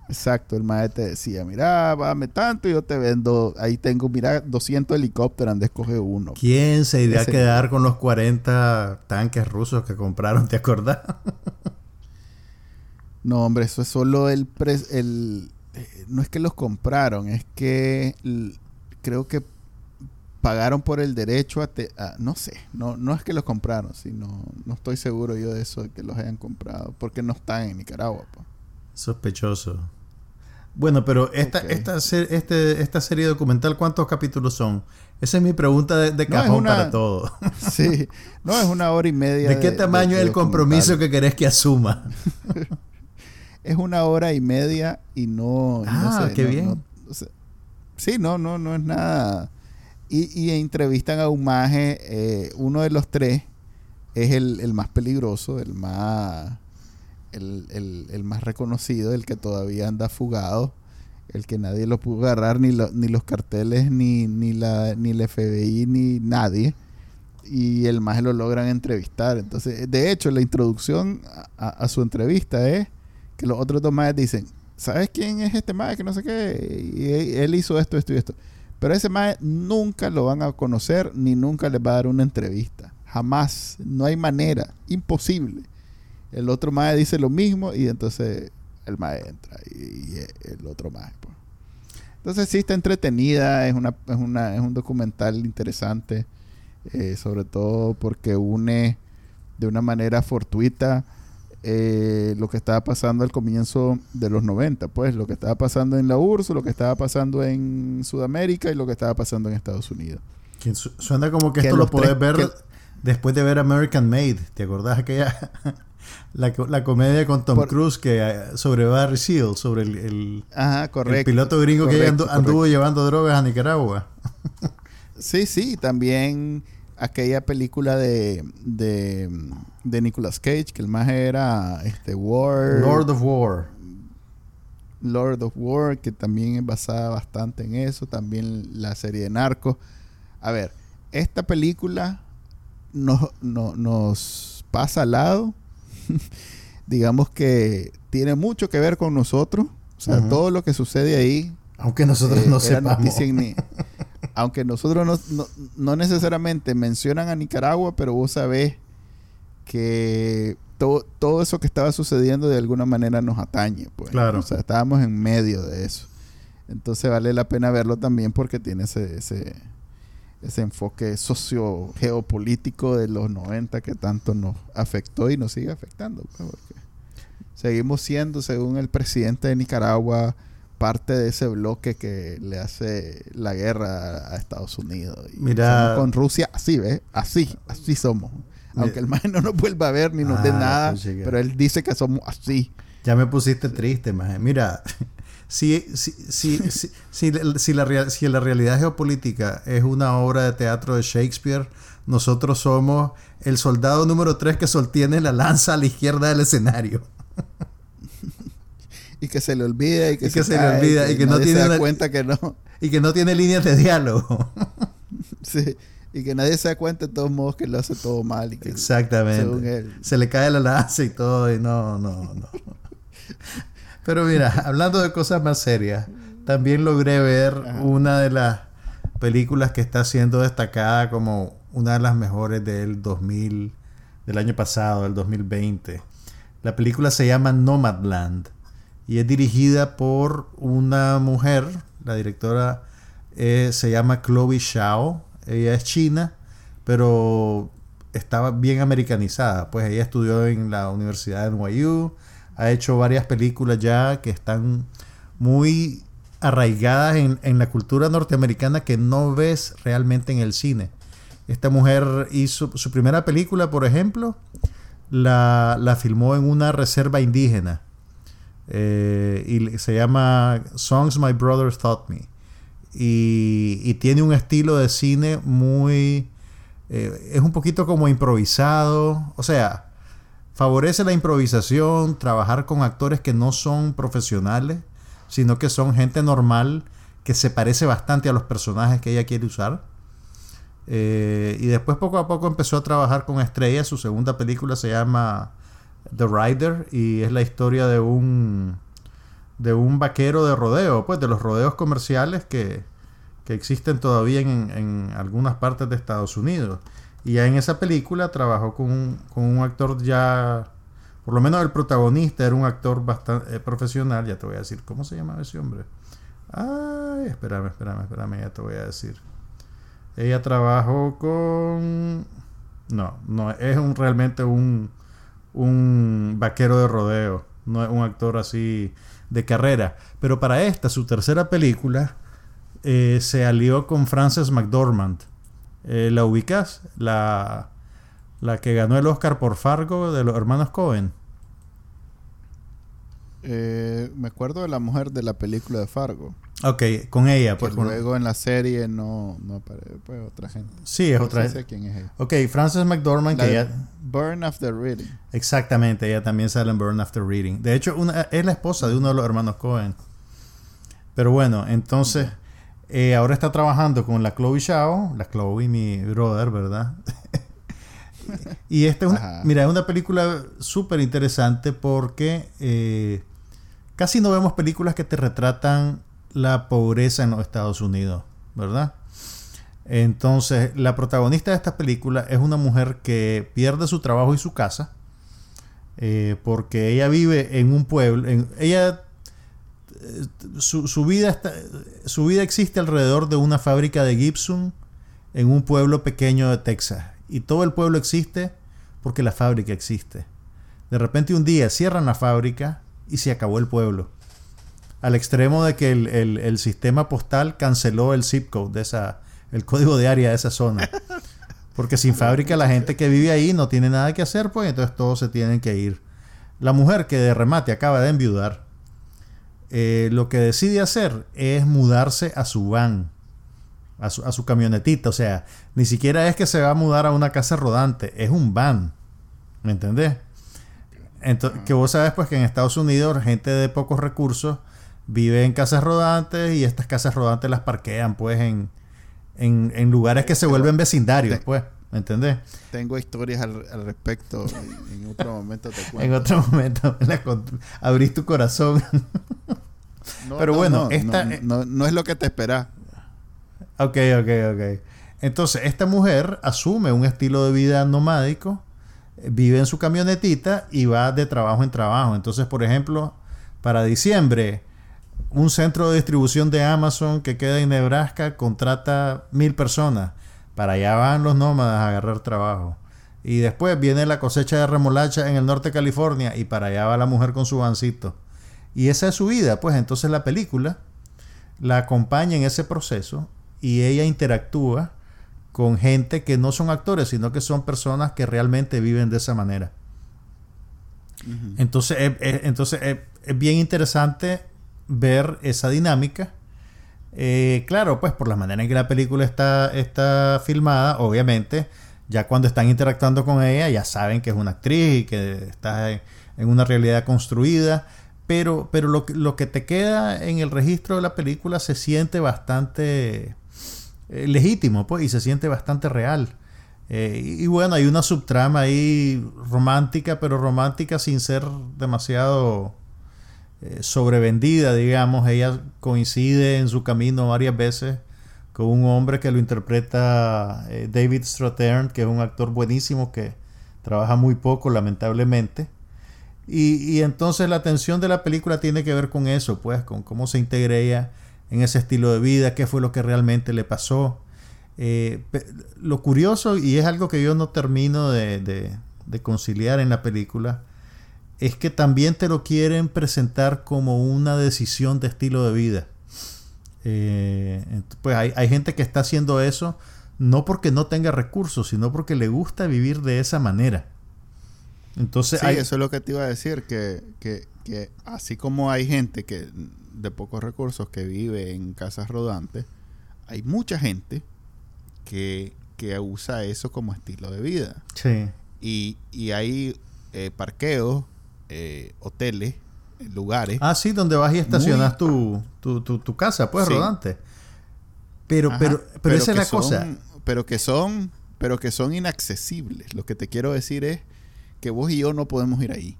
Exacto, el maestro te decía, mira, dame tanto y yo te vendo, ahí tengo, mira, 200 helicópteros, ande escoge uno. ¿Quién se iría a quedar con los 40 tanques rusos que compraron, te acordás? no, hombre, eso es solo el, el no es que los compraron, es que creo que pagaron por el derecho a, no sé, no, no es que los compraron, sino no estoy seguro yo de eso, de que los hayan comprado, porque no están en Nicaragua. Sospechoso. Bueno, pero esta, esta, este, esta serie documental, ¿cuántos capítulos son? Esa es mi pregunta de, cajón para todo. <laughs> sí, no, es una hora y media. ¿De qué tamaño es el compromiso que querés que asuma? <laughs> es una hora y media y no... Ah, qué bien. sí, no, no, no es nada y, entrevistan a un maje, eh, uno de los tres es el, más peligroso, el más, el, más reconocido, el que todavía anda fugado, el que nadie lo pudo agarrar, ni, ni los carteles, ni, ni, la, ni el FBI, ni nadie. Y el maje lo logran entrevistar. Entonces, de hecho, la introducción a, su entrevista es que los otros dos majes dicen, ¿sabes quién es este maje? Que no sé qué. Él hizo esto, esto y esto. Pero ese mae nunca lo van a conocer ni nunca les va a dar una entrevista. Jamás. No hay manera. Imposible. El otro mae dice lo mismo y entonces el mae entra y, el otro mae. Pues. Entonces sí está entretenida, es, una, es, una, es un documental interesante, eh, sobre todo porque une de una manera fortuita eh, lo que estaba pasando al comienzo de los 90, pues lo que estaba pasando en la URSS, lo que estaba pasando en Sudamérica y lo que estaba pasando en Estados Unidos. suena como que, esto lo puedes ver después de ver American Made. ¿Te acordás aquella <laughs> la, la comedia con Tom Cruise que eh, sobre Barry Seal, sobre el, el, piloto gringo que anduvo llevando drogas a Nicaragua? sí, sí, también aquella película de, de, de Nicolas Cage, que el más era este War. Lord of War. Lord of War, que también es basada bastante en eso. También la serie de Narcos. A ver, esta película no, nos pasa al lado. <laughs> Digamos que tiene mucho que ver con nosotros. O sea, todo lo que sucede ahí. Aunque nosotros eh, no sepamos. <laughs> aunque nosotros no, necesariamente mencionan a Nicaragua, pero vos sabés que todo, todo eso que estaba sucediendo de alguna manera nos atañe. Pues. Claro. O sea, estábamos en medio de eso. Entonces vale la pena verlo también porque tiene ese, ese, ese enfoque socio-geopolítico de los 90 que tanto nos afectó y nos sigue afectando. Pues, seguimos siendo, según el presidente de Nicaragua, parte de ese bloque que le hace la guerra a Estados Unidos. Mira, con Rusia, así, ¿ves? Así, así somos. Aunque el maje no nos vuelva a ver ni nos dé ah, nada, pero él dice que somos así. Ya me pusiste triste, maje. Mira, <laughs> si, si, si, si, si, la, si la realidad geopolítica es una obra de teatro de Shakespeare, nosotros somos el soldado número 3 que sostiene la lanza a la izquierda del escenario. Y que se le olvida y que, se, le olvida y que, no tiene da cuenta que no. y que no tiene líneas de diálogo. <laughs> Sí y que nadie se da cuenta de todos modos que lo hace todo mal y que exactamente. se le cae la lanza y todo y no no no. Pero mira hablando de cosas más serias también logré ver una de las películas que está siendo destacada como una de las mejores del 2000 del año pasado del 2020 la película se llama Nomadland y es dirigida por una mujer, la directora eh, se llama Chloe Shao, ella es china, pero estaba bien americanizada, pues ella estudió en la Universidad de NYU, ha hecho varias películas ya que están muy arraigadas en, la cultura norteamericana que no ves realmente en el cine. Esta mujer hizo su primera película, por ejemplo, la, la filmó en una reserva indígena eh, y se llama Songs My Brothers Taught Me. Y, tiene un estilo de cine muy... Eh, es un poquito como improvisado. O sea, favorece la improvisación, trabajar con actores que no son profesionales, sino que son gente normal que se parece bastante a los personajes que ella quiere usar. Eh, y después poco a poco empezó a trabajar con estrellas. Su segunda película se llama The Rider y es la historia de un de un vaquero de rodeo, pues de los rodeos comerciales que, que existen todavía en, en, algunas partes de Estados Unidos. Y ya en esa película trabajó con un, con un actor ya, por lo menos el protagonista era un actor bastante eh, profesional, ya te voy a decir, ¿cómo se llama ese hombre? Ay, espérame, espérame, espérame, ya te voy a decir. Ella trabajó con... No, no, es un, realmente un, un vaquero de rodeo. No es un actor así de carrera. Pero para esta, su tercera película, eh, se alió con Frances McDormand. Eh, ¿La ubicas? La, la que ganó el Oscar por Fargo de los hermanos Cohen. Eh, me acuerdo de la mujer de la película de Fargo. Ok, con ella. Pues, luego en la serie no, no aparece pues, otra gente. Sí, es otra. gente. quién es ella. Ok, Frances McDormand. que Burn After Reading. Exactamente, ella también sale en Burn After Reading. De hecho, una, es la esposa de uno de los hermanos Cohen. Pero bueno, entonces, eh, ahora está trabajando con la Chloe Shao, la Chloe, mi brother, ¿verdad? <laughs> y esta es una, mira, es una película súper interesante porque eh, casi no vemos películas que te retratan la pobreza en los Estados Unidos, ¿verdad? Entonces, la protagonista de esta película es una mujer que pierde su trabajo y su casa eh, porque ella vive en un pueblo, en, ella eh, su, vida está, su vida existe alrededor de una fábrica de Gibson en un pueblo pequeño de Texas y todo el pueblo existe porque la fábrica existe. De repente un día cierran la fábrica y se acabó el pueblo al extremo de que el, sistema postal canceló el zip code de esa, el código de área de esa zona. Porque sin fábrica la gente que vive ahí no tiene nada que hacer, pues entonces todos se tienen que ir. La mujer que de remate acaba de enviudar, eh, lo que decide hacer es mudarse a su van, a su, a su camionetita. O sea, ni siquiera es que se va a mudar a una casa rodante, es un van. ¿Me entendés? Entonces, que vos sabes pues que en Estados Unidos gente de pocos recursos vive en casas rodantes y estas casas rodantes las parquean pues en, en, lugares que se vuelven vecindarios, pues. ¿Me entendés? Tengo historias al, respecto. En, otro momento te cuento. en otro momento abrís tu corazón. <laughs> Pero bueno, esta... No, no, es lo que te esperas. Ok, ok, ok. Entonces, esta mujer asume un estilo de vida nomádico, vive en su camionetita y va de trabajo en trabajo. Entonces, por ejemplo, para diciembre un centro de distribución de Amazon que queda en Nebraska contrata mil personas. Para allá van los nómadas a agarrar trabajo. Y después viene la cosecha de remolacha en el norte de California y para allá va la mujer con su bancito. Y esa es su vida. Pues entonces la película la acompaña en ese proceso y ella interactúa con gente que no son actores, sino que son personas que realmente viven de esa manera. Entonces, entonces es bien interesante ver esa dinámica. Eh, claro, pues por la manera en que la película está, está filmada, obviamente, ya cuando están interactuando con ella, ya saben que es una actriz y que está en, una realidad construida. Pero, pero lo, lo, que te queda en el registro de la película se siente bastante eh, legítimo, pues, y se siente bastante real. Eh, y, y, bueno, hay una subtrama ahí romántica, pero romántica sin ser demasiado eh, sobrevendida, digamos. Ella coincide en su camino varias veces con un hombre que lo interpreta eh, David Strathairn, que es un actor buenísimo que trabaja muy poco, lamentablemente. Y, entonces la atención de la película tiene que ver con eso, pues, con cómo se integra ella en ese estilo de vida, qué fue lo que realmente le pasó. Eh, lo curioso, y es algo que yo no termino de conciliar en la película, es que también te lo quieren presentar como una decisión de estilo de vida. Eh, pues hay, gente que está haciendo eso no porque no tenga recursos, sino porque le gusta vivir de esa manera. Entonces, sí, eso es lo que te iba a decir, que, que, así como hay gente que de pocos recursos que vive en casas rodantes, hay mucha gente que, que usa eso como estilo de vida. Sí. Y, y hay eh, parqueos eh, hoteles, lugares. Ah, sí, donde vas y estacionas tu, tu, casa, pues, rodante. Pero, pero, pero, esa es la cosa. Pero que son, pero que son inaccesibles. Lo que te quiero decir es que vos y yo no podemos ir ahí.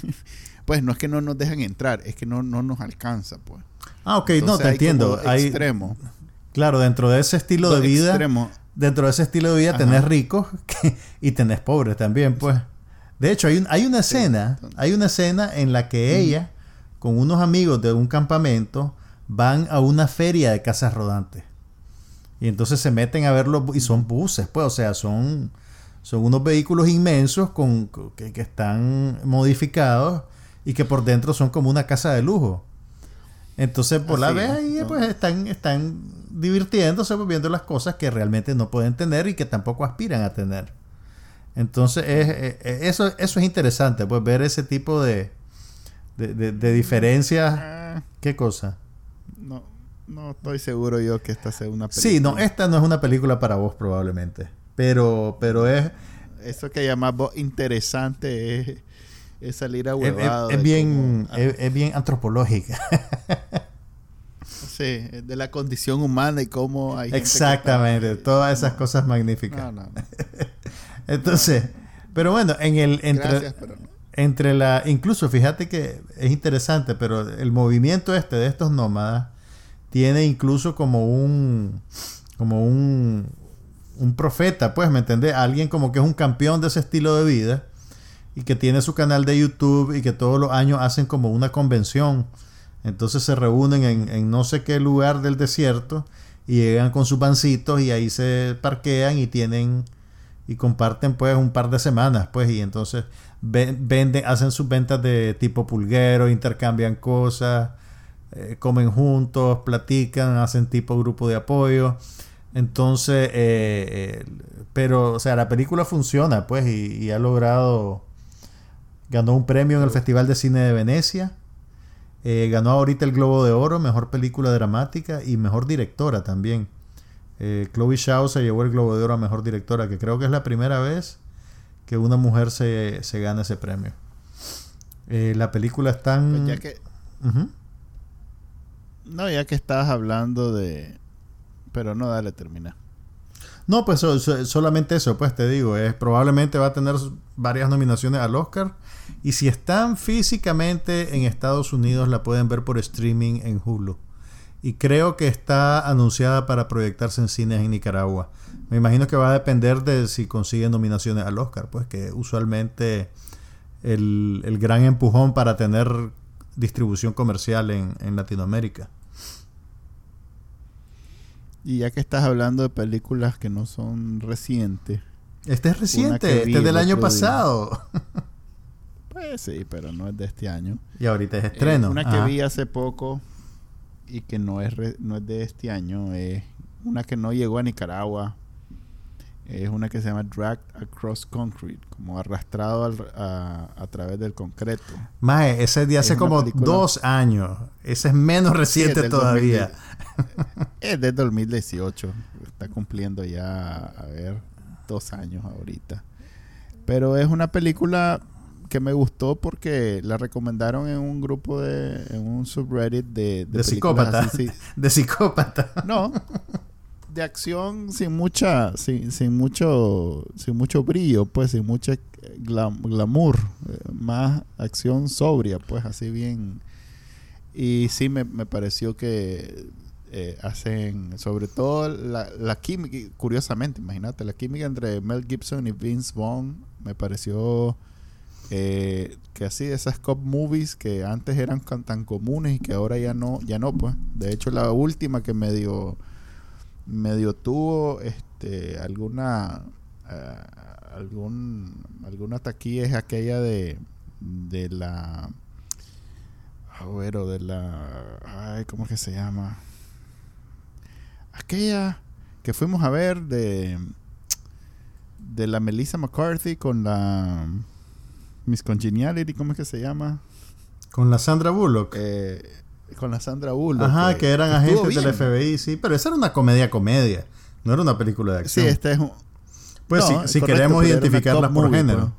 <laughs> pues no es que no nos dejan entrar, es que no, no nos alcanza, pues. Ah, ok, no, te entiendo. Hay extremo. Claro, dentro de ese estilo de vida. Dentro de ese estilo de vida tenés ricos <laughs> y tenés pobres también, pues. De hecho, hay, hay una escena, hay una escena en la que ella, con unos amigos de un campamento, van a una feria de casas rodantes. Y entonces se meten a verlo y son buses, pues, o sea, son, son unos vehículos inmensos con, que, que están modificados y que por dentro son como una casa de lujo. Entonces, por la vez ahí, pues están, están divirtiéndose, pues, viendo las cosas que realmente no pueden tener y que tampoco aspiran a tener. Entonces, eso, eso es interesante, pues ver ese tipo de, de, de, diferencias. Ah. ¿Qué cosa? No, no estoy seguro yo que esta sea una película. Sí, no, esta no es una película para vos probablemente. Pero, pero es... Eso que llamamos interesante es es salir a huevado. Es, bien, es, bien antropológica. sí, de la condición humana y cómo hay Exactamente, todas esas cosas magníficas. <laughs> Entonces, pero bueno, en el entre, entre la incluso fíjate que es interesante, pero el movimiento este de estos nómadas tiene incluso como un como un un profeta, pues, ¿me entendés? Alguien como que es un campeón de ese estilo de vida y que tiene su canal de YouTube y que todos los años hacen como una convención. Entonces se reúnen en, no sé qué lugar del desierto y llegan con sus bancitos y ahí se parquean y tienen y comparten pues un par de semanas pues y entonces venden, hacen sus ventas de tipo pulguero, intercambian cosas, eh, comen juntos, platican, hacen tipo grupo de apoyo. Entonces, eh, eh, pero, o sea, la película funciona, pues, y ha logrado Ganó un premio en el Festival de Cine de Venecia. Eh, ganó ahorita el Globo de Oro, mejor película dramática y mejor directora también. Eh, Chloe Zhao se llevó el Globo de Oro a mejor directora, que creo que es la primera vez que una mujer se, gana ese premio. Eh, la película está tan. Pues ya que. No, ya que estabas hablando de. Pero no, dale, termina. No, pues solamente eso, pues te digo, es probablemente va a tener varias nominaciones al Oscar y si están físicamente en Estados Unidos la pueden ver por streaming en Hulu. Y creo que está anunciada para proyectarse en cines en Nicaragua. Me imagino que va a depender de si consigue nominaciones al Oscar, pues que usualmente el, el gran empujón para tener distribución comercial en, en Latinoamérica. Y ya que estás hablando de películas que no son recientes. Este es reciente, este es del año pasado. Pues sí, pero no es de este año. Y ahorita es estreno. una que vi hace poco y que no es, no es de este año. Es una que no llegó a Nicaragua. Es una que se llama Dragged Across Concrete, como arrastrado a, través del concreto. Mae, ese día hace como dos años. Ese es menos reciente todavía. es de 2018. Está cumpliendo ya, a ver, dos años ahorita. Pero es una película que me gustó porque la recomendaron en un grupo de en un subreddit de de, psicópata. <laughs> de psicópata. No de acción sin mucha sin, sin mucho sin mucho brillo pues sin mucho glamour eh, más acción sobria pues así bien. Y sí me, me pareció que eh, hacen sobre todo la, la química curiosamente imagínate la química entre Mel Gibson y Vince Vaughn me pareció eh, que así esas cop movies que antes eran tan comunes y que ahora ya no ya no pues. De hecho la última que medio medio tuvo este alguna eh, algún alguna taquilla es aquella de de la bueno, de la ay cómo que se llama aquella que fuimos a ver de de la Melissa McCarthy con la Miss Congeniality, ¿cómo es que se llama? Con la Sandra Bullock. Eh, con la Sandra Bullock. Ajá, que, eran agentes del FBI, sí, pero esa era una comedia comedia, no era una película de acción. Sí, este es un... Pues si, queremos identificarla por género.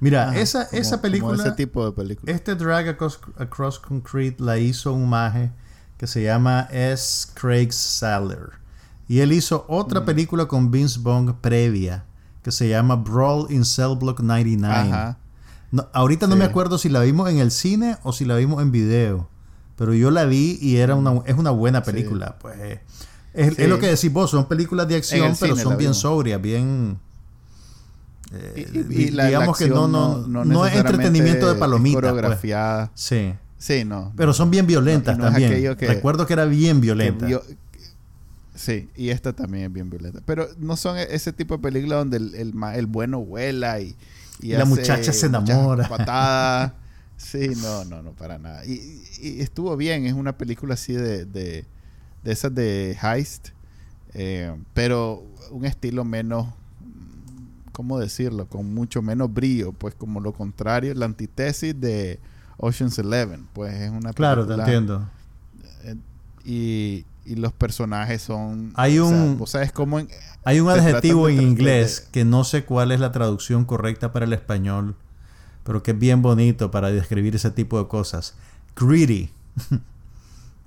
Mira, esa, esa película... ese tipo de película. Este Drag Across, Concrete la hizo un maje que se llama S. Craig Saller. Y él hizo otra mm. película con Vince Bong previa que se llama Brawl in Cell Block 99. Ajá. ahorita no me acuerdo si la vimos en el cine o si la vimos en video. Pero yo la vi y era una, es una buena película. Pues es, lo que decís vos, son películas de acción, pero son bien sobrias, bien. Eh, y, digamos que no, no, no, es entretenimiento de palomitas. Pues. Sí. Sí, no. Pero son bien violentas también. Recuerdo que era bien violenta. Sí, y esta también es bien violenta. Pero no son e-, ese tipo de películas donde el, el, el bueno vuela y, y, la muchacha se enamora. Patada. <laughs> Sí, no, no, no, para nada. Y, estuvo bien, es una película así de, de, de esas de heist, eh, pero un estilo menos, ¿cómo decirlo? Con mucho menos brillo, pues como lo contrario, la antítesis de Ocean's Eleven, pues es una Claro, te entiendo. Eh, y, y los personajes son... Hay un... O sea, como hay un adjetivo en inglés que no sé cuál es la traducción correcta para el español, pero que es bien bonito para describir ese tipo de cosas. Greedy.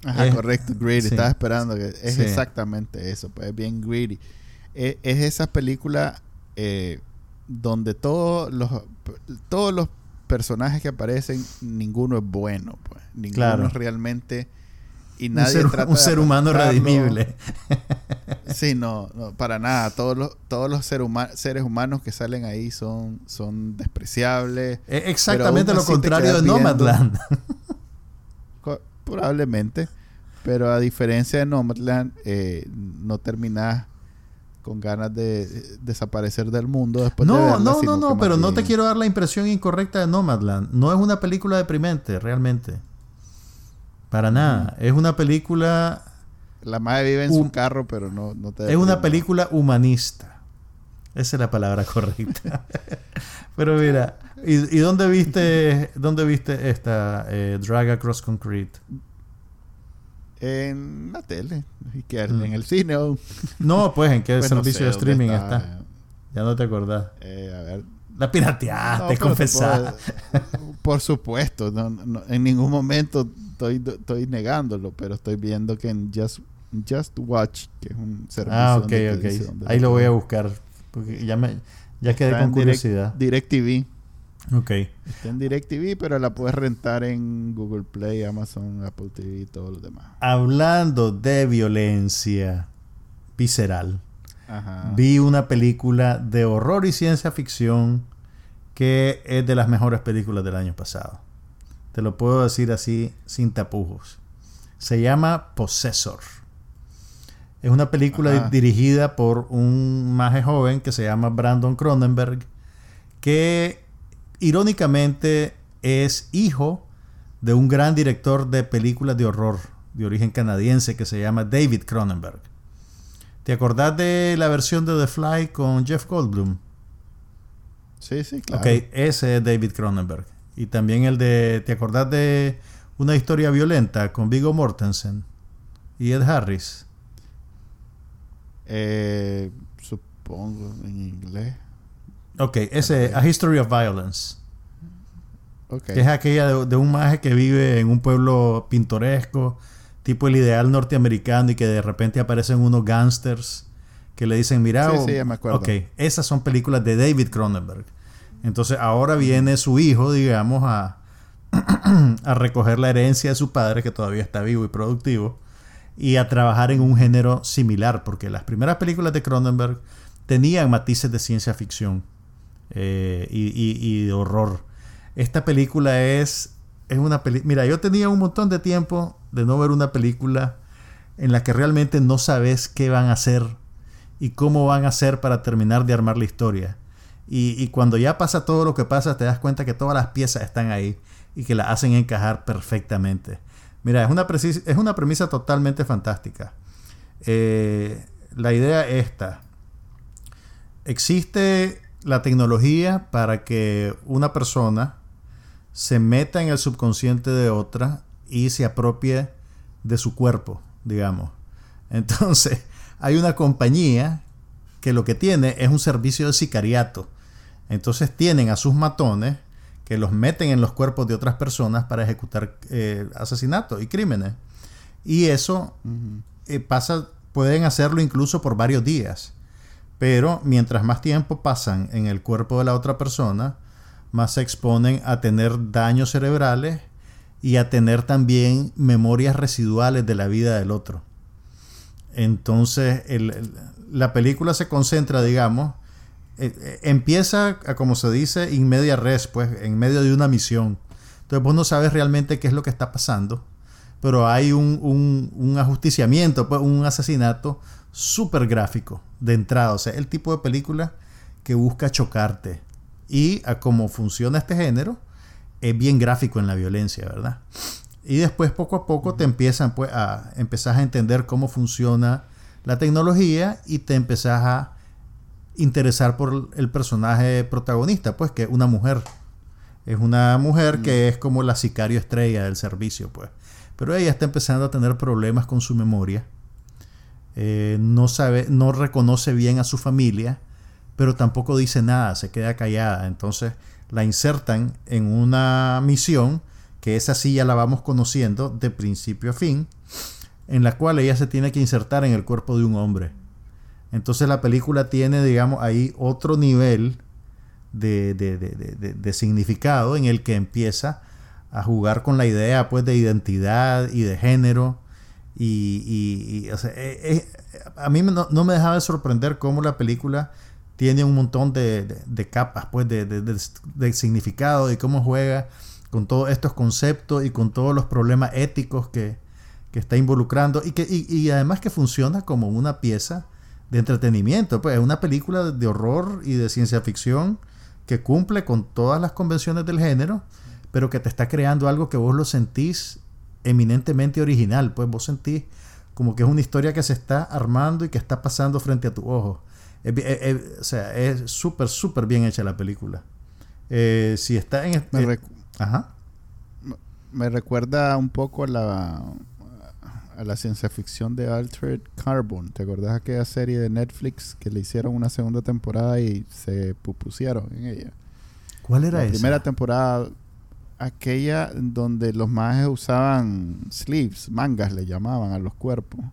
Ajá, correcto, greedy. Estaba esperando que es exactamente eso, pues es bien greedy. Es, esa película eh, donde todos los todos los personajes que aparecen, ninguno es bueno, pues. Ninguno es realmente y nadie un ser, un ser humano redimible. <laughs> sí, no, para nada. Todos los, todos los seres humanos que salen ahí son, son despreciables. exactamente lo contrario de Nomadland. <laughs> probablemente. Pero a diferencia de Nomadland, eh, no terminas con ganas de desaparecer del mundo después no, de verla, No, no, no, pero no te quiero dar la impresión incorrecta de Nomadland. No es una película deprimente, realmente. Para nada. Es una película. La madre vive en su carro, pero no, no te. Es una película humanista. Esa es la palabra <laughs> correcta. <laughs> pero mira, ¿y, dónde viste dónde viste esta eh, Drag Across Concrete? En la tele. Mm. ¿En el cine? no, pues, ¿en qué <laughs> servicio de streaming está? Ya no te acordás. Eh, a ver. La pirateaste, no, Por, supuesto, en ningún momento estoy, estoy negándolo, pero estoy viendo que en Just, Just Watch, que es un servicio. Ah, ok, ok. Ahí lo voy a buscar. Porque ya, me, ya quedé con curiosidad. Direct, DirecTV. Ok. Está en DirecTV, pero la puedes rentar en Google Play, Amazon, Apple TV y todo lo demás. Hablando de violencia visceral, vi una película de horror y ciencia ficción que es de las mejores películas del año pasado. Te lo puedo decir así sin tapujos. Se llama Possessor. Es una película dirigida por un maje joven que se llama Brandon Cronenberg, que irónicamente es hijo de un gran director de películas de horror de origen canadiense que se llama David Cronenberg. ¿Te acordás de la versión de The Fly con Jeff Goldblum? Sí, sí, claro. Ok, ese es David Cronenberg. Y también el de, ¿te acordás de una historia violenta con Viggo Mortensen y Ed Harris? Eh, supongo en inglés. Ok, ese, A History of Violence. Okay. Que es aquella de, un maje que vive en un pueblo pintoresco, tipo el ideal norteamericano, y que de repente aparecen unos gangsters que le dicen, mira, sí, sí, ya me acuerdo. ok, esas son películas de David Cronenberg. Entonces ahora viene su hijo, digamos, a, <clears throat> a recoger la herencia de su padre, que todavía está vivo y productivo, y a trabajar en un género similar, porque las primeras películas de Cronenberg tenían matices de ciencia ficción eh, y, de horror. Esta película es, es una película... Mira, yo tenía un montón de tiempo de no ver una película en la que realmente no sabes qué van a hacer y cómo van a hacer para terminar de armar la historia. Y, cuando ya pasa todo lo que pasa, te das cuenta que todas las piezas están ahí y que la hacen encajar perfectamente. Mira, es una, es una premisa totalmente fantástica. Eh, la idea es esta. Existe la tecnología para que una persona se meta en el subconsciente de otra y se apropie de su cuerpo, digamos. Entonces, hay una compañía que lo que tiene es un servicio de sicariato. Entonces tienen a sus matones que los meten en los cuerpos de otras personas para ejecutar eh, asesinatos y crímenes. Y eso eh, pasa, pueden hacerlo incluso por varios días. Pero mientras más tiempo pasan en el cuerpo de la otra persona, más se exponen a tener daños cerebrales y a tener también memorias residuales de la vida del otro. Entonces, la película se concentra, digamos, eh, eh, empieza, como se dice, in media res, pues, en medio de una misión. Entonces vos no sabes realmente qué es lo que está pasando, pero hay un ajusticiamiento, pues, un asesinato súper gráfico de entrada. O sea, el tipo de película que busca chocarte. Y a cómo funciona este género, es bien gráfico en la violencia, ¿verdad? Y después poco a poco te empiezan pues a a entender cómo funciona la tecnología y te empezás a interesar por el personaje protagonista, pues que es una mujer. Es una mujer que es como la sicario estrella del servicio, pues. Pero ella está empezando a tener problemas con su memoria. Eh, no sabe, no reconoce bien a su familia, pero tampoco dice nada, se queda callada. Entonces la insertan en una misión que esa sí ya la vamos conociendo de principio a fin, en la cual ella se tiene que insertar en el cuerpo de un hombre. Entonces la película tiene, digamos, ahí otro nivel de, de, significado en el que empieza a jugar con la idea pues de identidad y de género. Y, o sea, eh, eh, a mí no, no, me dejaba de sorprender cómo la película tiene un montón de, capas pues de, significado y cómo juega con todos estos conceptos y con todos los problemas éticos que, está involucrando y, que, y además que funciona como una pieza de entretenimiento. Pues es una película de horror y de ciencia ficción que cumple con todas las convenciones del género, pero que te está creando algo que vos lo sentís eminentemente original. Pues vos sentís como que es una historia que se está armando y que está pasando frente a tu ojo. o sea, es súper, súper bien hecha la película. Eh, si está en... Me, Ajá. me recuerda un poco la a la ciencia ficción de Altered Carbon. ¿Te acordás aquella serie de Netflix que le hicieron una segunda temporada y se pupusieron en ella? ¿Cuál era la primera temporada, aquella donde los mages usaban sleeves, mangas le llamaban a los cuerpos.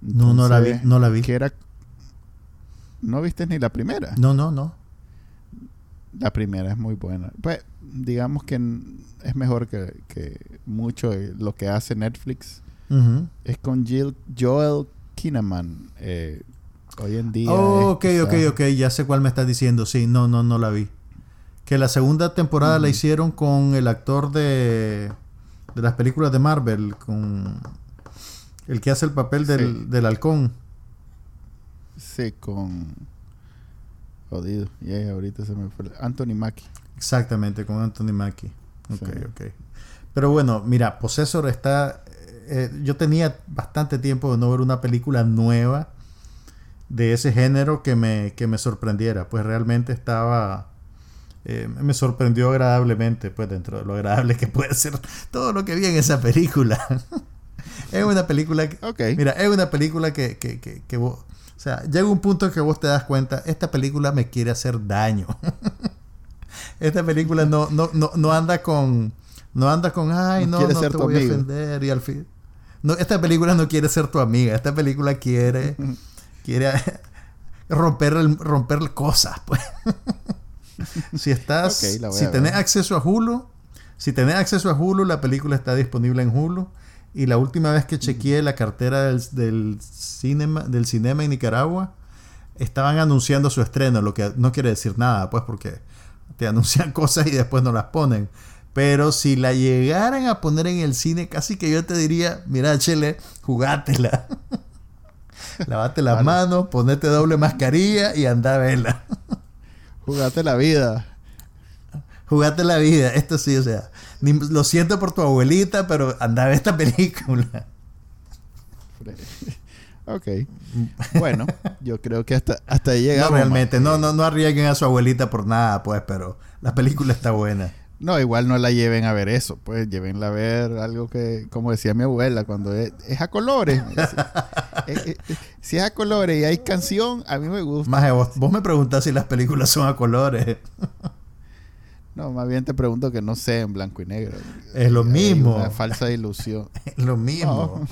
no, no la vi, no la vi. Que era, ¿No viste ni la primera? No, no, no. La primera es muy buena. Pues digamos que es mejor que, que mucho lo que hace Netflix es con Jill, Joel Kinnaman. Eh, hoy en día. Oh, ok, ok, ok. Ya sé cuál me estás diciendo. Sí, no, no, no la vi. Que la segunda temporada la hicieron con el actor de, de las películas de Marvel, con el que hace el papel del, del halcón. Sí, con. Jodido. Y ahorita se me fue. Anthony Mackie. Exactamente, con Anthony Mackie. Ok, ok. Pero bueno, mira, Possessor está eh, yo tenía bastante tiempo de no ver una película nueva de ese género que me, que me sorprendiera. Pues realmente estaba... Eh, me sorprendió agradablemente, pues dentro de lo agradable que puede ser todo lo que vi en esa película. <laughs> es una película que... Mira, es una película que, que, que, que vos... O sea, llega un punto en que vos te das cuenta, esta película me quiere hacer daño. <laughs> esta película no, no, no, no anda con... No anda con, ay, no, no, no te voy a ofender y al fin... No, esta película no quiere ser tu amiga. Esta película quiere, <laughs> quiere romper, romper cosas, pues. Si estás, si tenés acceso a Hulu, si tenés acceso a Hulu, la película está disponible en Hulu. Y la última vez que chequeé la cartera del, del, cinema, del cinema en Nicaragua, estaban anunciando su estreno, lo que no quiere decir nada, pues, porque te anuncian <laughs> cosas y después no las ponen. Pero si la llegaran a poner en el cine, casi que yo te diría, mira, Chele, jugátela. <laughs> Lavate las manos, ponete doble mascarilla y anda a verla. <laughs> Jugate la vida. Jugate la vida. Esto sí, o sea, lo siento por tu abuelita, pero anda a ver esta película. Ok. Bueno, yo creo que hasta, hasta ahí llegamos. No, realmente, no, no, no arriesguen a su abuelita por nada, pues, pero la película está buena. No, igual no la lleven a ver eso, pues llévenla a ver algo que, como decía mi abuela, cuando es, a colores. <laughs> si es a colores y hay canción, a mí me gusta. Más vos, vos me preguntás si las películas son a colores. <laughs> no, más bien te pregunto que no sé en blanco y negro. Es lo mismo. Una falsa ilusión. <laughs> es lo mismo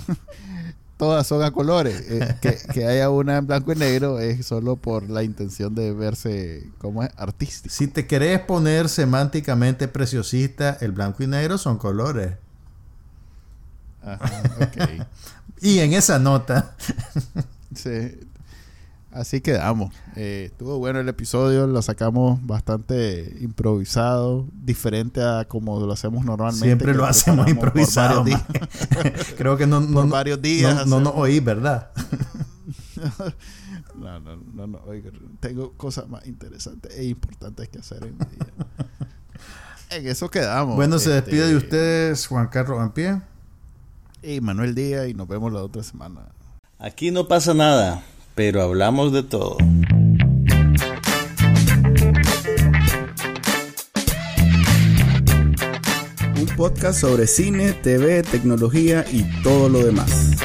todas son a colores. Eh, que, haya una en blanco y negro es solo por la intención de verse como es artístico. Si te querés poner semánticamente preciosista, el blanco y negro son colores. Ajá, okay. <laughs> y en esa nota. sí, Así quedamos. Eh, estuvo bueno el episodio, lo sacamos bastante improvisado, diferente a como lo hacemos normalmente. Siempre lo hacemos improvisado. <laughs> Creo que no, no, varios días. No, no nos oí, ¿verdad? <laughs> <laughs> no, no, no, no. tengo cosas más interesantes e importantes que hacer en mi día. en eso quedamos. Bueno, se despide de este, ustedes Juan Carlos Ampie. Y Manuel Díaz y nos vemos la otra semana. Aquí no pasa nada, pero hablamos de todo. Un podcast sobre cine, TV, tecnología y todo lo demás.